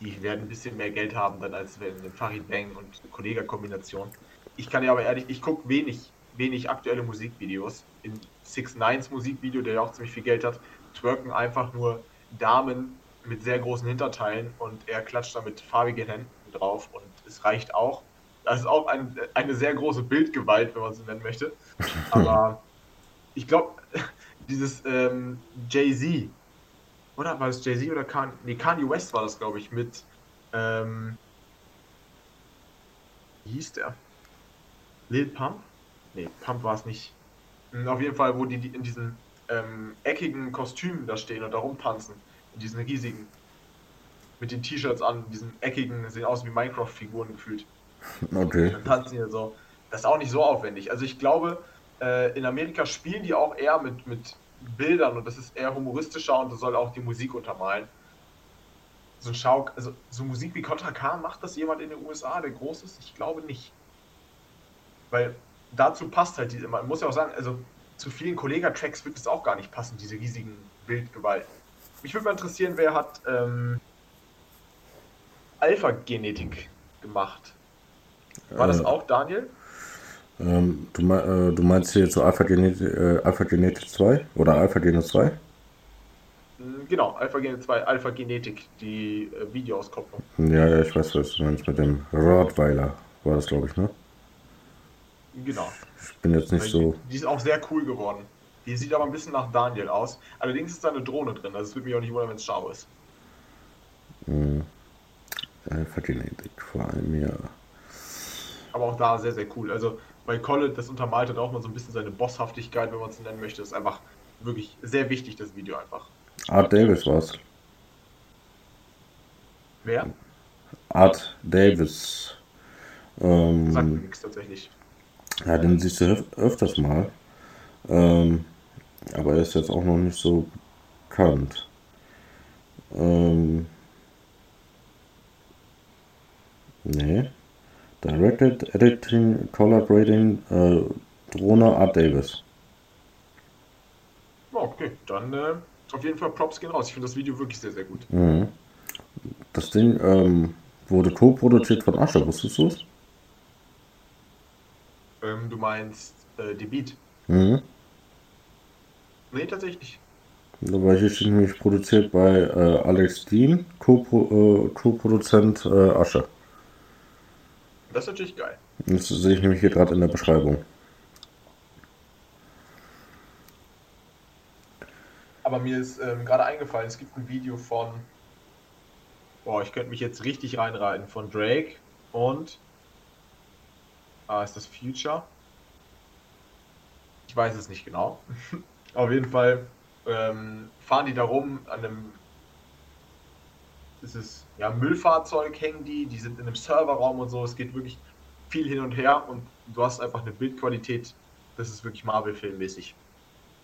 Die werden ein bisschen mehr Geld haben, dann als wenn eine Farid Bang und Kollega-Kombination. Ich kann ja aber ehrlich, ich gucke wenig, wenig aktuelle Musikvideos. In Six Nines Musikvideo, der ja auch ziemlich viel Geld hat, twerken einfach nur Damen mit sehr großen Hinterteilen und er klatscht da mit farbigen Händen drauf und es reicht auch. Das ist auch ein, eine sehr große Bildgewalt, wenn man es nennen möchte. Aber ich glaube, dieses ähm, Jay-Z, oder war es Jay-Z oder Kanye? Nee, Kanye West war das, glaube ich, mit. Ähm, wie hieß der? Lil Pump? Nee, Pump war es nicht. Hm, auf jeden Fall, wo die, die in diesen ähm, eckigen Kostümen da stehen und da rumtanzen. In diesen riesigen. Mit den T-Shirts an, diesen eckigen, sehen aus wie Minecraft-Figuren gefühlt. Okay. Dann tanzen die so. Das ist auch nicht so aufwendig. Also ich glaube, äh, in Amerika spielen die auch eher mit, mit Bildern und das ist eher humoristischer und das soll auch die Musik untermalen. So Schau, also so Musik wie Contra K macht das jemand in den USA, der groß ist? Ich glaube nicht. Weil dazu passt halt diese, man muss ja auch sagen, also zu vielen Kollega-Tracks wird es auch gar nicht passen, diese riesigen Bildgewalten. Mich würde mal interessieren, wer hat ähm, Alpha-Genetik gemacht? War äh, das auch Daniel? Ähm, du, äh, du, meinst hier zu Alpha Genetic, äh, Alpha Genetic 2 oder Alpha Gene 2? Mm, genau, Alpha Gene 2, Alpha Genetik, die äh, Videoauskopplung. Ja, ja, ich weiß, was du meinst mit dem Rottweiler, war das, glaube ich, ne? Genau. Ich bin jetzt nicht so. Die, die ist auch sehr cool geworden. Die sieht aber ein bisschen nach Daniel aus. Allerdings ist da eine Drohne drin, also es würde mich auch nicht wundern, wenn es scharf ist. Mhm. Alpha Genetik, vor allem ja. Aber auch da sehr, sehr cool. Also bei Colin, das untermalt hat auch mal so ein bisschen seine Bosshaftigkeit, wenn man es nennen möchte. Das ist einfach wirklich sehr wichtig, das Video einfach. Art Davis war's. Wer? Art Davis. Ähm, Sagt mir nichts tatsächlich. Ja, den siehst du öf öfters mal. Ähm, aber er ist jetzt auch noch nicht so bekannt. Ähm, nee. Directed, Editing, Collaborating, äh, Drohne Art Davis. Okay, dann äh, auf jeden Fall Props gehen raus. Ich finde das Video wirklich sehr, sehr gut. Mhm. Das Ding ähm, wurde co-produziert von Ascher, wusstest du es? Ähm, du meinst äh, die Beat? Mhm. Nee, tatsächlich. Hier steht nämlich produziert bei äh, Alex Dean, äh, Co-Produzent äh, Asche. Das ist natürlich geil. Das sehe ich nämlich hier gerade in der Beschreibung. Aber mir ist ähm, gerade eingefallen, es gibt ein Video von. Boah, ich könnte mich jetzt richtig reinreiten. Von Drake und. Ah, ist das Future? Ich weiß es nicht genau. Auf jeden Fall ähm, fahren die da rum an einem dieses ja, Müllfahrzeug hängen die, die sind in einem Serverraum und so. Es geht wirklich viel hin und her und du hast einfach eine Bildqualität, das ist wirklich Marvel-Filmmäßig.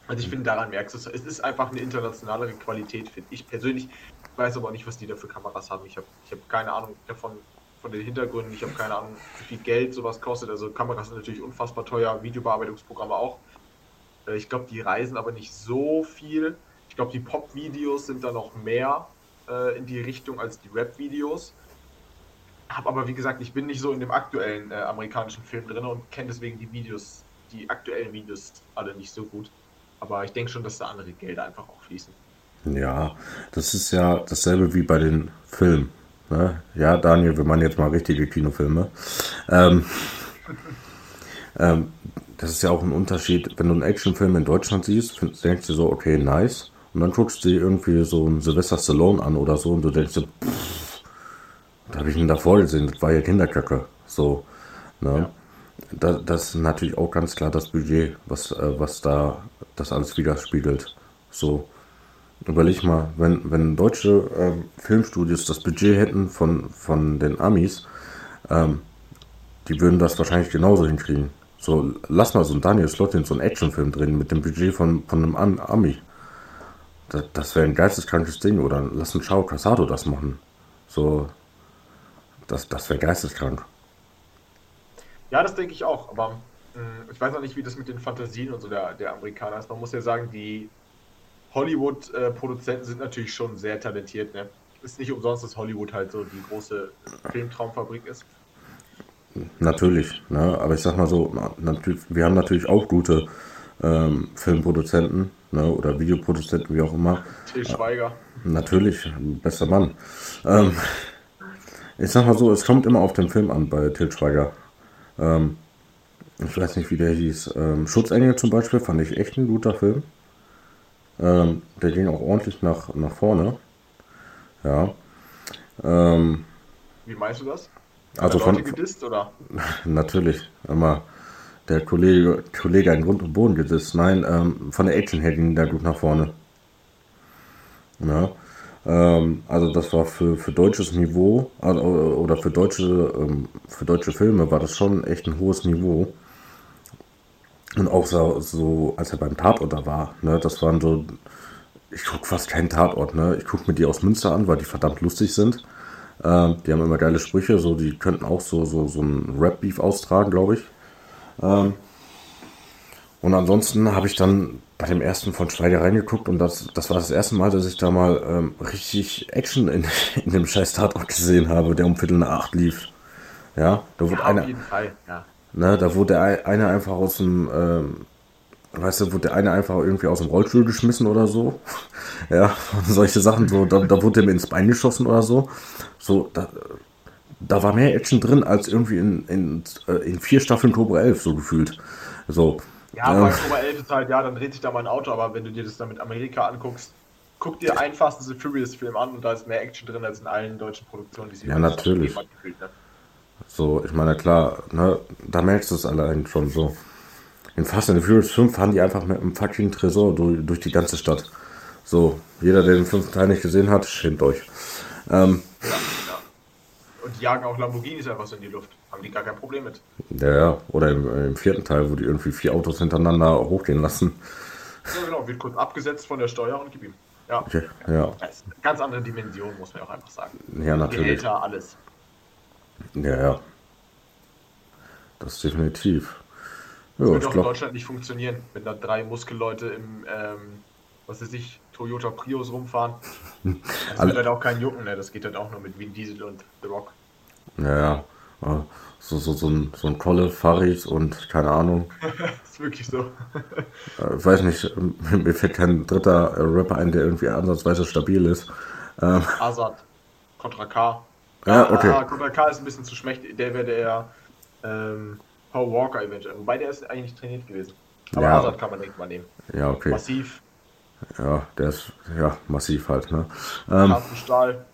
Also ich finde, daran merkst du es. Es ist einfach eine internationalere Qualität, finde ich persönlich. Ich weiß aber auch nicht, was die da für Kameras haben. Ich habe ich hab keine Ahnung davon, von den Hintergründen. Ich habe keine Ahnung, wie viel Geld sowas kostet. Also Kameras sind natürlich unfassbar teuer, Videobearbeitungsprogramme auch. Äh, ich glaube, die reisen aber nicht so viel. Ich glaube, die Pop-Videos sind da noch mehr äh, in die Richtung als die Rap-Videos. Hab aber, wie gesagt, ich bin nicht so in dem aktuellen äh, amerikanischen Film drin und kenne deswegen die Videos, die aktuellen Videos alle nicht so gut. Aber ich denke schon, dass da andere Gelder einfach auch fließen. Ja, das ist ja dasselbe wie bei den Filmen. Ne? Ja, Daniel, wir machen jetzt mal richtige Kinofilme. Ähm, ähm, das ist ja auch ein Unterschied, wenn du einen Actionfilm in Deutschland siehst, denkst du so, okay, nice. Und dann guckst du dir irgendwie so einen Sylvester Stallone an oder so und du denkst pff, da habe ich ihn davor gesehen, das war ja Kinderköcke. So, ne? Ja. Da, das ist natürlich auch ganz klar das Budget, was, äh, was da das alles widerspiegelt. So, überleg mal, wenn, wenn deutsche ähm, Filmstudios das Budget hätten von, von den Amis, ähm, die würden das wahrscheinlich genauso hinkriegen. So, lass mal so einen Daniel Slot in so einen Actionfilm drehen mit dem Budget von, von einem Am Ami. Das, das wäre ein geisteskrankes Ding. Oder lass einen Chao Casado das machen. So, das, das wäre geisteskrank. Ja, das denke ich auch. Aber mh, ich weiß auch nicht, wie das mit den Fantasien und so der, der Amerikaner ist. Man muss ja sagen, die Hollywood-Produzenten sind natürlich schon sehr talentiert. Ne? Ist nicht umsonst, dass Hollywood halt so die große Filmtraumfabrik ist. Natürlich, ne? aber ich sag mal so, natürlich, wir haben natürlich auch gute ähm, Filmproduzenten ne? oder Videoproduzenten, wie auch immer. Till Schweiger. Natürlich, bester Mann. Ähm, ich sag mal so, es kommt immer auf den Film an bei Til Schweiger. Ähm, ich weiß nicht, wie der hieß. Ähm, Schutzengel zum Beispiel fand ich echt ein guter Film. Ähm, der ging auch ordentlich nach, nach vorne. Ja. Ähm, wie meinst du das? Also von, gedisst, oder? Natürlich, immer der Kollege, Kollege ein Grund und Boden gedisst. Nein, ähm, von der Action her ging der gut nach vorne. Ja, ähm, also das war für, für deutsches Niveau also, oder für deutsche, ähm, für deutsche Filme war das schon echt ein hohes Niveau. Und auch so, so als er beim Tatort da war, ne, das waren so, ich gucke fast keinen Tatort, ne? Ich gucke mir die aus Münster an, weil die verdammt lustig sind. Ähm, die haben immer geile Sprüche, so die könnten auch so, so, so ein Rap-Beef austragen, glaube ich. Ähm, und ansonsten habe ich dann bei dem ersten von Schweiger reingeguckt und das, das war das erste Mal, dass ich da mal ähm, richtig Action in, in dem scheiß Tatort gesehen habe, der um Viertel nach acht lief. Ja, da wurde ja, einer. Auf jeden Fall, ja. Ne, da wurde der eine einfach aus dem, ähm, weißt du, wurde der eine einfach irgendwie aus dem Rollstuhl geschmissen oder so. ja, solche Sachen, so, da, da wurde mir ins Bein geschossen oder so. So, da, da war mehr Action drin als irgendwie in, in, äh, in vier Staffeln Cobra 11, so gefühlt. So. Ja, bei Cobra 11 ist halt, ja, dann dreht sich da mal ein Auto, aber wenn du dir das dann mit Amerika anguckst, guck dir einen Fast and the Furious Film an und da ist mehr Action drin als in allen deutschen Produktionen, die sie Ja, natürlich. Gefühlt, ne? So, ich meine, klar, ne, da merkst du es allein schon so. In Fast and the Furious 5 fahren die einfach mit einem fucking Tresor durch, durch die ganze Stadt. So, jeder, der den fünften Teil nicht gesehen hat, schämt euch. Ähm, ja, ja. Und die jagen auch Lamborghinis einfach so in die Luft. Haben die gar kein Problem mit. Ja, ja. Oder im, im, vierten Teil, wo die irgendwie vier Autos hintereinander hochgehen lassen. Ja, genau. Wird kurz abgesetzt von der Steuer und gib ihm. Ja. Okay, ja. Eine ganz andere Dimension, muss man auch einfach sagen. Ja, natürlich. Gehälter, alles. Ja, ja. Das ist definitiv. Das ja, würde auch glaub... in Deutschland nicht funktionieren, wenn da drei Muskelleute im, ähm, was weiß ich, Toyota Prius rumfahren. Das wird halt auch kein Jucken, ne? Das geht halt auch nur mit Vin Diesel und The Rock. Ja, ja. So, so, so, ein, so ein Kolle, Farid und keine Ahnung. das ist wirklich so. Äh, ich weiß nicht, mir fällt kein dritter Rapper ein, der irgendwie ansatzweise stabil ist. Ähm, Azad, Contra K. Ja, okay. Ah, Contra K ist ein bisschen zu schmächtig. Der wäre der ähm, Paul Walker eventuell. Wobei der ist eigentlich trainiert gewesen. Aber ja. Hazard kann man direkt mal nehmen. Ja, okay. Massiv. Ja, der ist ja massiv halt, ne? Ähm, Stahl.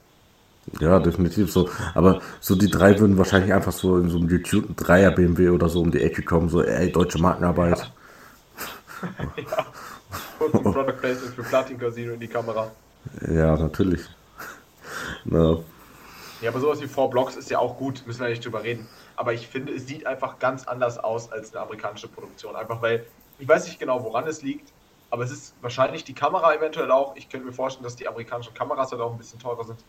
Ja, definitiv so. Aber so die drei würden wahrscheinlich einfach so in so einem getunten Dreier BMW oder so um die Ecke kommen, so, ey, deutsche Markenarbeit. Ja. ja. Und ein Product Placement für Platin Casino in die Kamera. Ja, natürlich. no. Ja, aber sowas wie Four Blocks ist ja auch gut, müssen wir nicht drüber reden. Aber ich finde, es sieht einfach ganz anders aus als eine amerikanische Produktion. Einfach weil, ich weiß nicht genau, woran es liegt, aber es ist wahrscheinlich die Kamera eventuell auch. Ich könnte mir vorstellen, dass die amerikanischen Kameras halt auch ein bisschen teurer sind.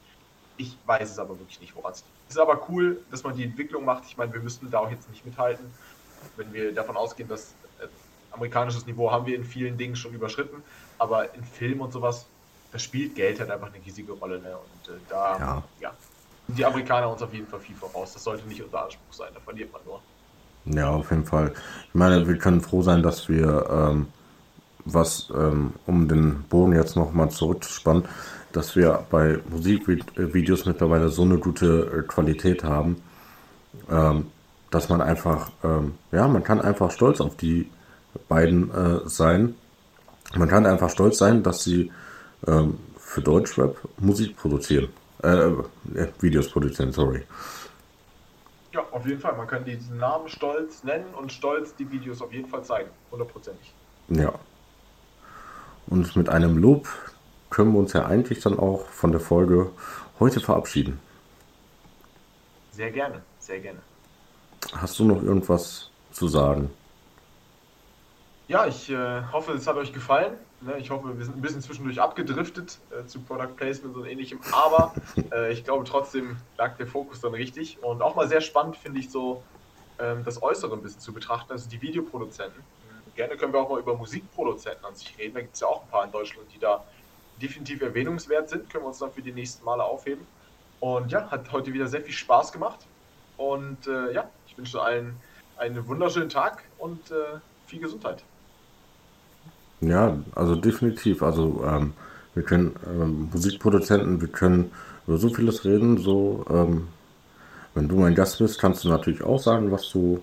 Ich weiß es aber wirklich nicht, woran es liegt. Es ist aber cool, dass man die Entwicklung macht. Ich meine, wir müssten da auch jetzt nicht mithalten, wenn wir davon ausgehen, dass äh, amerikanisches Niveau haben wir in vielen Dingen schon überschritten. Aber in Film und sowas, da spielt Geld halt einfach eine riesige Rolle. Ne? Und äh, da, ja. ja die Amerikaner uns auf jeden Fall viel voraus. Das sollte nicht unser Anspruch sein, da verliert man nur. Ja, auf jeden Fall. Ich meine, wir können froh sein, dass wir, ähm, was, ähm, um den Boden jetzt nochmal zurückzuspannen, dass wir bei Musikvideos mittlerweile so eine gute äh, Qualität haben, ähm, dass man einfach, ähm, ja, man kann einfach stolz auf die beiden äh, sein. Man kann einfach stolz sein, dass sie ähm, für Deutschrap Musik produzieren. Äh, Videos produzieren, sorry. Ja, auf jeden Fall. Man kann diesen Namen stolz nennen und stolz die Videos auf jeden Fall zeigen. Hundertprozentig. Ja. Und mit einem Lob können wir uns ja eigentlich dann auch von der Folge heute verabschieden. Sehr gerne, sehr gerne. Hast du noch irgendwas zu sagen? Ja, ich äh, hoffe, es hat euch gefallen. Ne, ich hoffe, wir sind ein bisschen zwischendurch abgedriftet äh, zu Product Placement und ähnlichem, aber äh, ich glaube trotzdem lag der Fokus dann richtig. Und auch mal sehr spannend finde ich so ähm, das Äußere ein bisschen zu betrachten, also die Videoproduzenten. Gerne können wir auch mal über Musikproduzenten an sich reden. Da gibt es ja auch ein paar in Deutschland, die da definitiv erwähnungswert sind. Können wir uns dann für die nächsten Male aufheben. Und ja, hat heute wieder sehr viel Spaß gemacht. Und äh, ja, ich wünsche allen einen wunderschönen Tag und äh, viel Gesundheit. Ja, also definitiv. Also ähm, wir können ähm, Musikproduzenten, wir können über so vieles reden. So, ähm, wenn du mein Gast bist, kannst du natürlich auch sagen, was du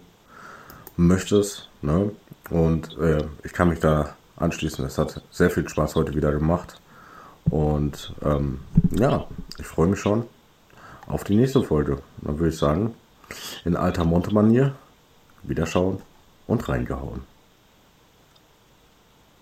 möchtest. Ne? Und äh, ich kann mich da anschließen. Es hat sehr viel Spaß heute wieder gemacht. Und ähm, ja, ich freue mich schon auf die nächste Folge. Dann würde ich sagen, in alter Monte-Manier, wieder schauen und reingehauen.